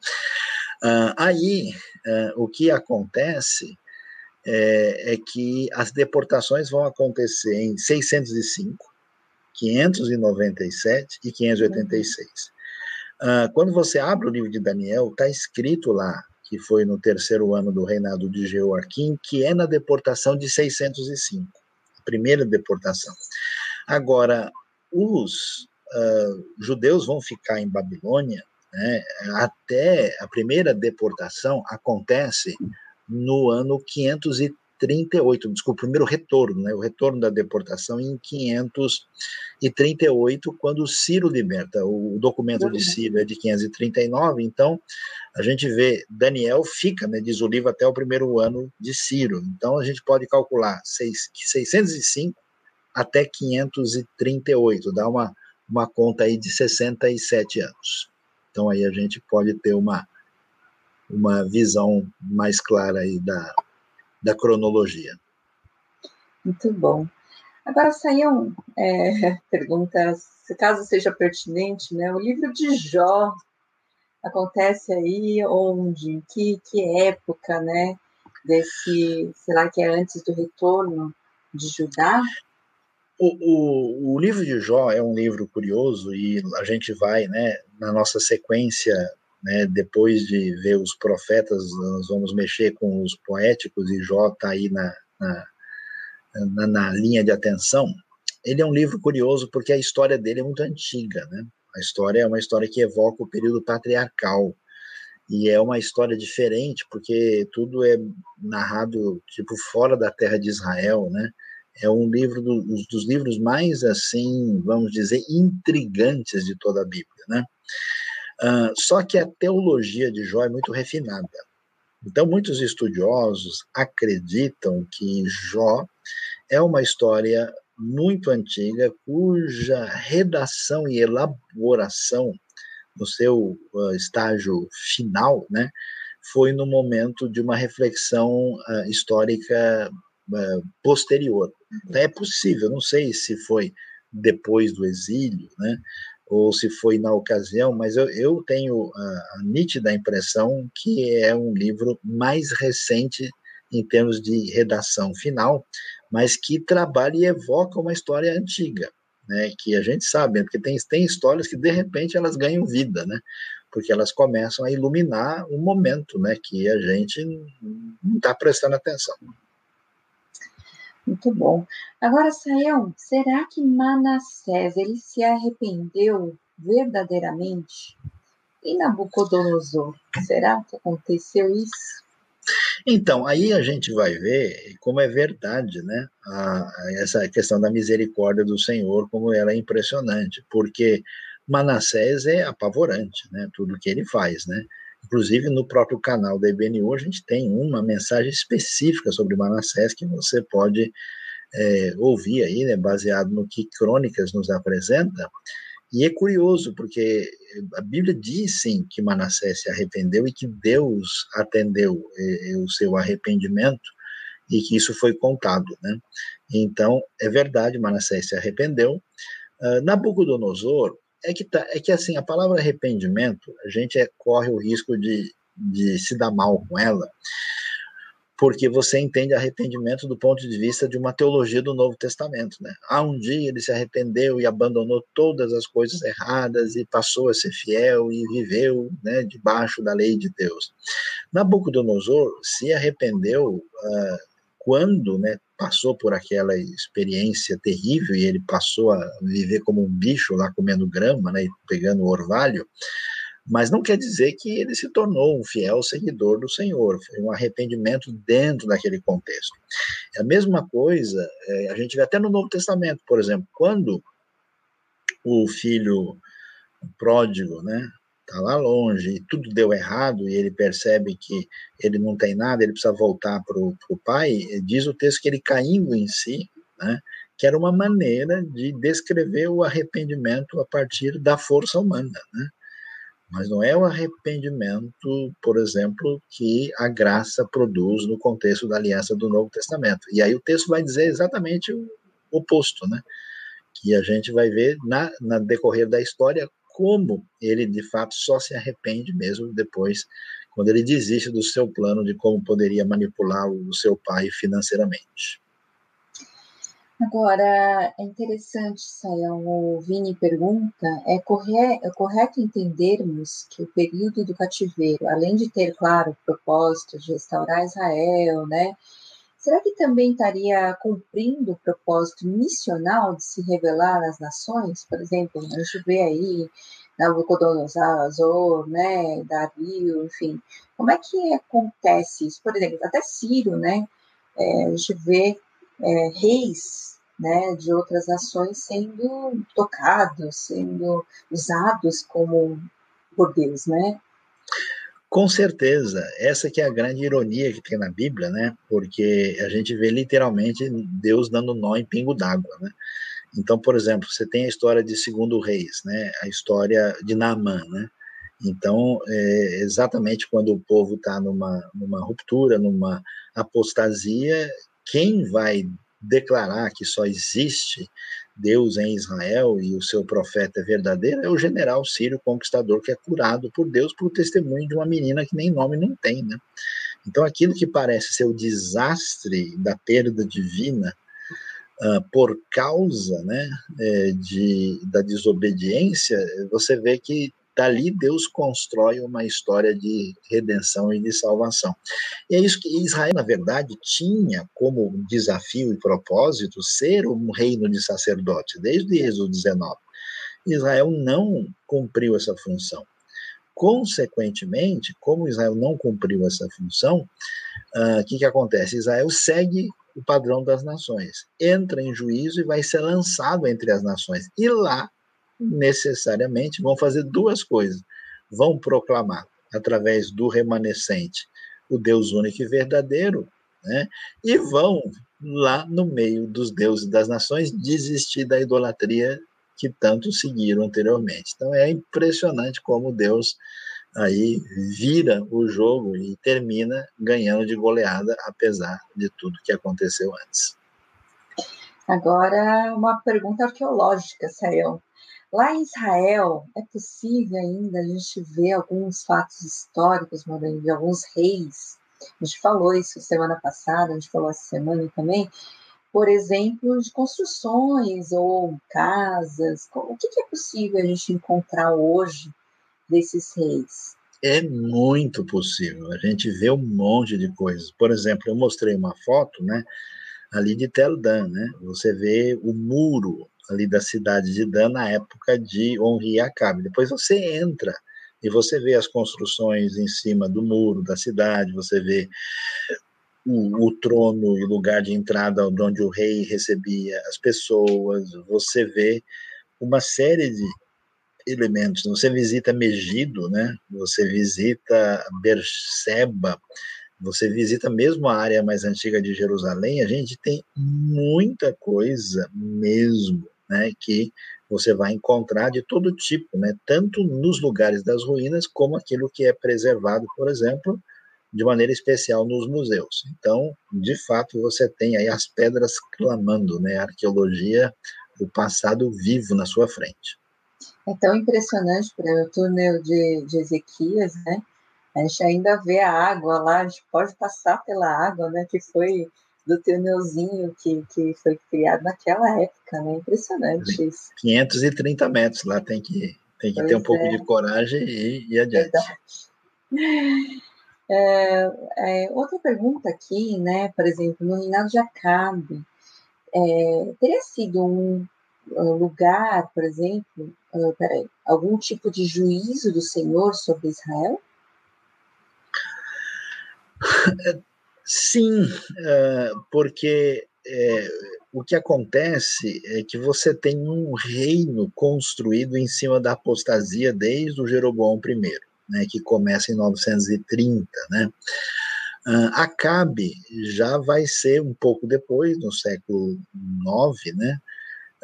Ah, aí, ah, o que acontece é, é, que as deportações vão acontecer em 605, 597 e 586. Ah, quando você abre o livro de Daniel, está escrito lá que foi no terceiro ano do reinado de Jeoaquim, que é na deportação de 605, a primeira deportação. Agora, os uh, judeus vão ficar em Babilônia né, até a primeira deportação acontece no ano 530 538, desculpa, o primeiro retorno, né, o retorno da deportação em 538, quando Ciro liberta. O documento de Ciro é de 539, então a gente vê Daniel fica, né, diz o livro, até o primeiro ano de Ciro. Então a gente pode calcular 605 até 538, dá uma, uma conta aí de 67 anos. Então aí a gente pode ter uma, uma visão mais clara aí da, da cronologia. Muito bom. Agora, Saião, é, pergunta, se caso seja pertinente, né? O livro de Jó acontece aí onde? Em que, que época, né? Desse, será que é antes do retorno de Judá? O, o, o, livro de Jó é um livro curioso e a gente vai, né, na nossa sequência, né, depois de ver os profetas, nós vamos mexer com os poéticos e Jó está aí na, na, na, na, linha de atenção. Ele é um livro curioso porque a história dele é muito antiga, né? A história é uma história que evoca o período patriarcal e é uma história diferente porque tudo é narrado tipo fora da terra de Israel, né? é um livro do, dos livros mais assim, vamos dizer, intrigantes de toda a Bíblia, né? Uh, só que a teologia de Jó é muito refinada. Então, muitos estudiosos acreditam que Jó é uma história muito antiga, cuja redação e elaboração no seu uh, estágio final, né, foi no momento de uma reflexão uh, histórica uh, posterior. É possível, não sei se foi depois do exílio, né, ou se foi na ocasião, mas eu, eu tenho a, a nítida impressão que é um livro mais recente em termos de redação final, mas que trabalha e evoca uma história antiga, né, que a gente sabe, porque tem, tem histórias que de repente elas ganham vida, né, porque elas começam a iluminar um momento, né, que a gente não está prestando atenção. Muito bom. Agora, Sayão, será que Manassés ele se arrependeu verdadeiramente? E Nabucodonosor, será que aconteceu isso? Então, aí a gente vai ver como é verdade, né? A, essa questão da misericórdia do Senhor, como ela é impressionante, porque Manassés é apavorante, né? Tudo que ele faz, né? Inclusive, no próprio canal da IBNU, a gente tem uma mensagem específica sobre Manassés que você pode é, ouvir aí, né, baseado no que Crônicas nos apresenta. E é curioso, porque a Bíblia diz sim que Manassés se arrependeu e que Deus atendeu é, é, o seu arrependimento e que isso foi contado, né? Então, é verdade, Manassés se arrependeu. Uh, Nabucodonosor, é que, tá, é que assim, a palavra arrependimento, a gente é, corre o risco de, de se dar mal com ela, porque você entende arrependimento do ponto de vista de uma teologia do Novo Testamento, né? Há um dia ele se arrependeu e abandonou todas as coisas erradas e passou a ser fiel e viveu, né, debaixo da lei de Deus. Nabucodonosor se arrependeu uh, quando, né, passou por aquela experiência terrível e ele passou a viver como um bicho lá comendo grama, né, e pegando orvalho, mas não quer dizer que ele se tornou um fiel seguidor do Senhor, foi um arrependimento dentro daquele contexto. É a mesma coisa, é, a gente vê até no Novo Testamento, por exemplo, quando o filho pródigo, né, está lá longe e tudo deu errado e ele percebe que ele não tem nada, ele precisa voltar para o pai, diz o texto que ele caindo em si, né, que era uma maneira de descrever o arrependimento a partir da força humana, né? Mas não é o arrependimento, por exemplo, que a graça produz no contexto da aliança do Novo Testamento. E aí o texto vai dizer exatamente o oposto, né? Que a gente vai ver na, na decorrer da história como ele de fato só se arrepende mesmo depois, quando ele desiste do seu plano de como poderia manipular o seu pai financeiramente. Agora, é interessante, Sayão, o Vini pergunta, é, corre, é correto entendermos que o período do cativeiro, além de ter, claro, o propósito de restaurar Israel, né, será que também estaria cumprindo o propósito missional de se revelar às nações? Por exemplo, a gente vê aí Nabucodonosor, né, Dario, enfim. Como é que acontece isso? Por exemplo, até Ciro, né, é, a gente vê é, reis né, de outras nações sendo tocados, sendo usados como por Deus, né? Com certeza, essa que é a grande ironia que tem na Bíblia, né? Porque a gente vê literalmente Deus dando nó em pingo d'água, né? Então, por exemplo, você tem a história de Segundo Reis, né? A história de Naamã, né? Então, é exatamente quando o povo está numa, numa ruptura, numa apostasia, quem vai declarar que só existe Deus em Israel e o seu profeta é verdadeiro é o general sírio conquistador que é curado por Deus por testemunho de uma menina que nem nome nem tem, né? Então aquilo que parece ser o desastre da perda divina uh, por causa, né, é, de, da desobediência, você vê que dali Deus constrói uma história de redenção e de salvação. E é isso que Israel, na verdade, tinha como desafio e propósito ser um reino de sacerdote, desde Êxodo 19. Israel não cumpriu essa função. Consequentemente, como Israel não cumpriu essa função, ah, o uh, que, que acontece? Israel segue o padrão das nações, entra em juízo e vai ser lançado entre as nações. E lá necessariamente vão fazer duas coisas. Vão proclamar, através do remanescente, o Deus único e verdadeiro, né? e vão, lá no meio dos deuses das nações, desistir da idolatria que tanto seguiram anteriormente. Então é impressionante como Deus aí vira o jogo e termina ganhando de goleada, apesar de tudo que aconteceu antes. Agora, uma pergunta arqueológica, Sayão. Lá em Israel, é possível ainda a gente ver alguns fatos históricos, de alguns reis. A gente falou isso semana passada, a gente falou essa semana também. Por exemplo, de construções ou casas. O que, é possível a gente encontrar hoje desses reis? É muito possível. A gente vê um monte de coisas. Por exemplo, eu mostrei uma foto, né, ali de Tel Dan, né? Você vê o muro ali da cidade de Dan na época de Honri e Acabe. Depois você entra e você vê as construções em cima do muro da cidade, você vê o, o trono e lugar de entrada onde o rei recebia as pessoas, você vê uma série de elementos. Você visita Megido, né? Você visita Berseba, você visita mesmo a área mais antiga de Jerusalém, a gente tem muita coisa mesmo né, que você vai encontrar de todo tipo, né, tanto nos lugares das ruínas, como aquilo que é preservado, por exemplo, de maneira especial nos museus. Então, de fato, você tem aí as pedras clamando, né, a arqueologia, o passado vivo na sua frente. É tão impressionante para o túnel de, de Ezequias, né? A gente ainda vê a água lá, a gente pode passar pela água, né? Que foi do túnelzinho que, que foi criado naquela época, né? Impressionante isso. 530 metros lá, tem que, tem que ter um pouco é. de coragem e ir adiante. É, é, outra pergunta aqui, né? Por exemplo, no reinado de Acabe, é, teria sido um lugar, por exemplo, uh, peraí, algum tipo de juízo do Senhor sobre Israel? Sim, é, porque é, o que acontece é que você tem um reino construído em cima da apostasia desde o Jeroboão I, né, que começa em 930, né? Uh, Acabe já vai ser um pouco depois, no século IX, né?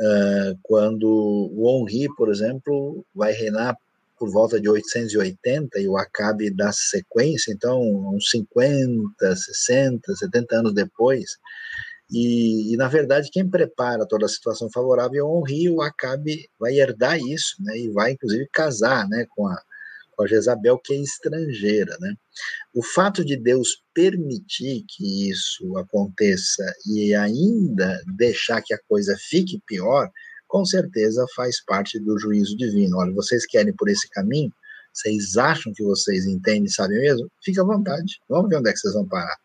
Uh, quando o Honri, por exemplo, vai reinar por volta de 880 e o Acabe dá sequência, então uns 50, 60, 70 anos depois. E, e, na verdade, quem prepara toda a situação favorável é o Henri, o Acabe vai herdar isso, né, e vai inclusive casar, né, com a, com a Jezabel, que é estrangeira, né. O fato de Deus permitir que isso aconteça e ainda deixar que a coisa fique pior, com certeza faz parte do juízo divino. Olha, vocês querem por esse caminho? Vocês acham que vocês entendem sabem mesmo? Fique à vontade. Vamos ver onde é que vocês vão parar.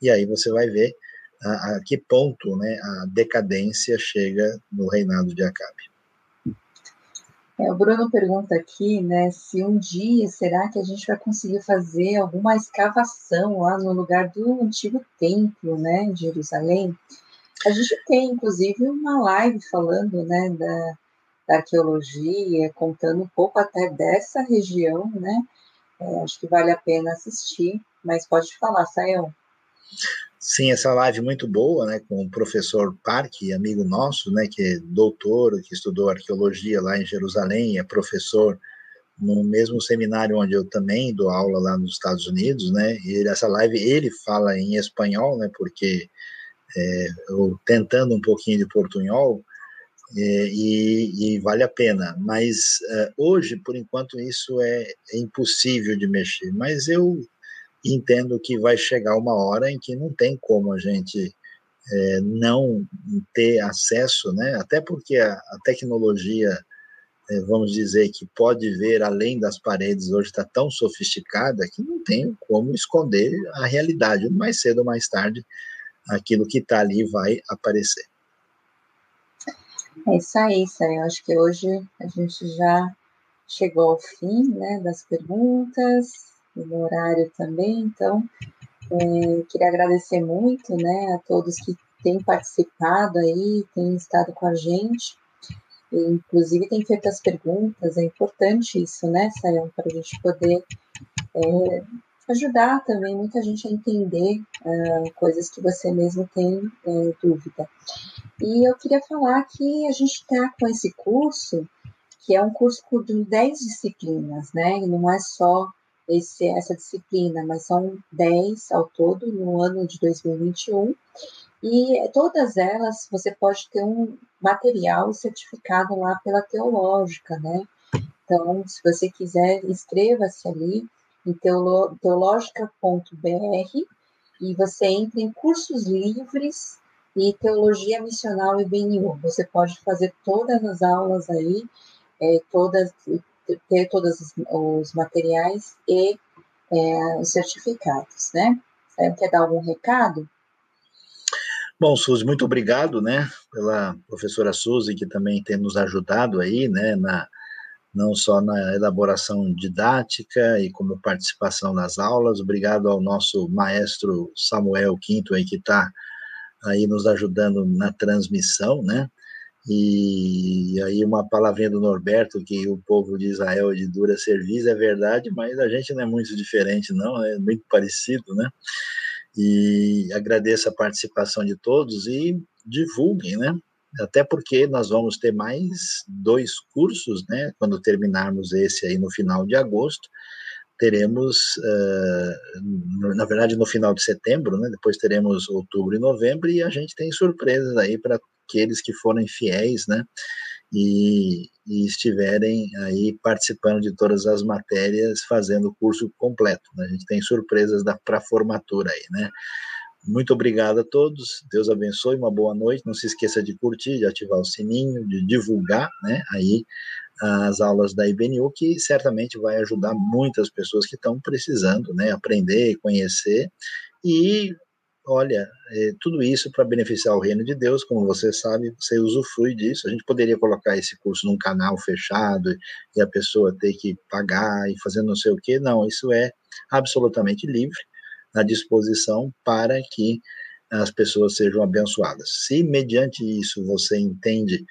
E aí você vai ver a, a que ponto né, a decadência chega no reinado de Acabe. É, o Bruno pergunta aqui, né, se um dia será que a gente vai conseguir fazer alguma escavação lá no lugar do antigo templo, né, de Jerusalém? A gente tem, inclusive, uma live falando né, da, da arqueologia, contando um pouco até dessa região, né? É, acho que vale a pena assistir, mas pode falar, Sayão. Sim, essa live muito boa, né, com o professor Parque, amigo nosso, né, que é doutor, que estudou arqueologia lá em Jerusalém, é professor no mesmo seminário onde eu também dou aula lá nos Estados Unidos, né, e essa live ele fala em espanhol, né, porque é, tentando um pouquinho de portunhol, é, e, e, vale a pena. Mas é, hoje, por enquanto, isso é, é, impossível de mexer. Mas eu entendo que vai chegar uma hora em que não tem como a gente é, não ter acesso, né? Até porque a, a tecnologia, é, vamos dizer, que pode ver além das paredes hoje está tão sofisticada que não tem como esconder a realidade. Mais cedo ou mais tarde, aquilo que está ali vai aparecer. É isso aí, Sam. Eu acho que hoje a gente já chegou ao fim né, das perguntas, no horário também, então é, queria agradecer muito né, a todos que têm participado aí, têm estado com a gente, e, inclusive têm feito as perguntas, é importante isso, né, Sayão, para a gente poder é, ajudar também muita gente a entender uh, coisas que você mesmo tem uh, dúvida. E eu queria falar que a gente está com esse curso, que é um curso de 10 disciplinas, né? E não é só esse, essa disciplina, mas são 10 ao todo no ano de 2021. E todas elas você pode ter um material certificado lá pela Teológica, né? Então, se você quiser, inscreva-se ali em teológica.br e você entra em cursos livres e teologia missional e BNU. Você pode fazer todas as aulas aí, é, todas, ter todos os, materiais e é, os certificados, né? Quer dar algum recado? Bom, Suzy, muito obrigado, né, pela professora Suzy, que também tem nos ajudado aí, né, na, não só na elaboração didática e como participação nas aulas. Obrigado ao nosso maestro Samuel Quinto aí que está aí nos ajudando na transmissão, né? E aí uma palavrinha do Norberto que o povo de Israel é de dura serviço é verdade, mas a gente não é muito diferente não, é muito parecido, né? E agradeço a participação de todos e divulguem, né? Até porque nós vamos ter mais dois cursos, né? Quando terminarmos esse aí no final de agosto, teremos, uh, na verdade, no final de setembro, né? Depois teremos outubro e novembro e a gente tem surpresas aí para aqueles que forem fiéis, né? E, e, estiverem aí participando de todas as matérias, fazendo o curso completo. Né? A gente tem surpresas para formatura aí, né? Muito obrigado a todos. Deus abençoe. Uma boa noite. Não se esqueça de curtir, de ativar o sininho, de divulgar, né? Aí as aulas da IBNU, que certamente vai ajudar muitas pessoas que estão precisando, né? Aprender, conhecer e olha, é, tudo isso para beneficiar o reino de Deus, como você sabe, você usufrui disso. A gente poderia colocar esse curso num canal fechado e a pessoa ter que pagar e fazer não sei o quê. Não, isso é absolutamente livre à disposição para que as pessoas sejam abençoadas. Se mediante isso você entende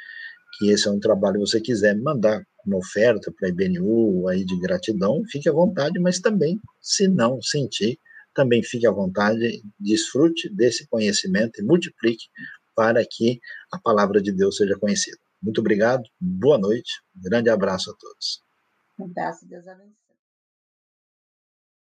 que esse é um trabalho você quiser mandar uma oferta para a IBNU aí de gratidão, fique à vontade, mas também, se não sentir, também fique à vontade, desfrute desse conhecimento e multiplique para que a palavra de Deus seja conhecida. Muito obrigado, boa noite, um grande abraço a todos. Um abraço, Deus abençoe.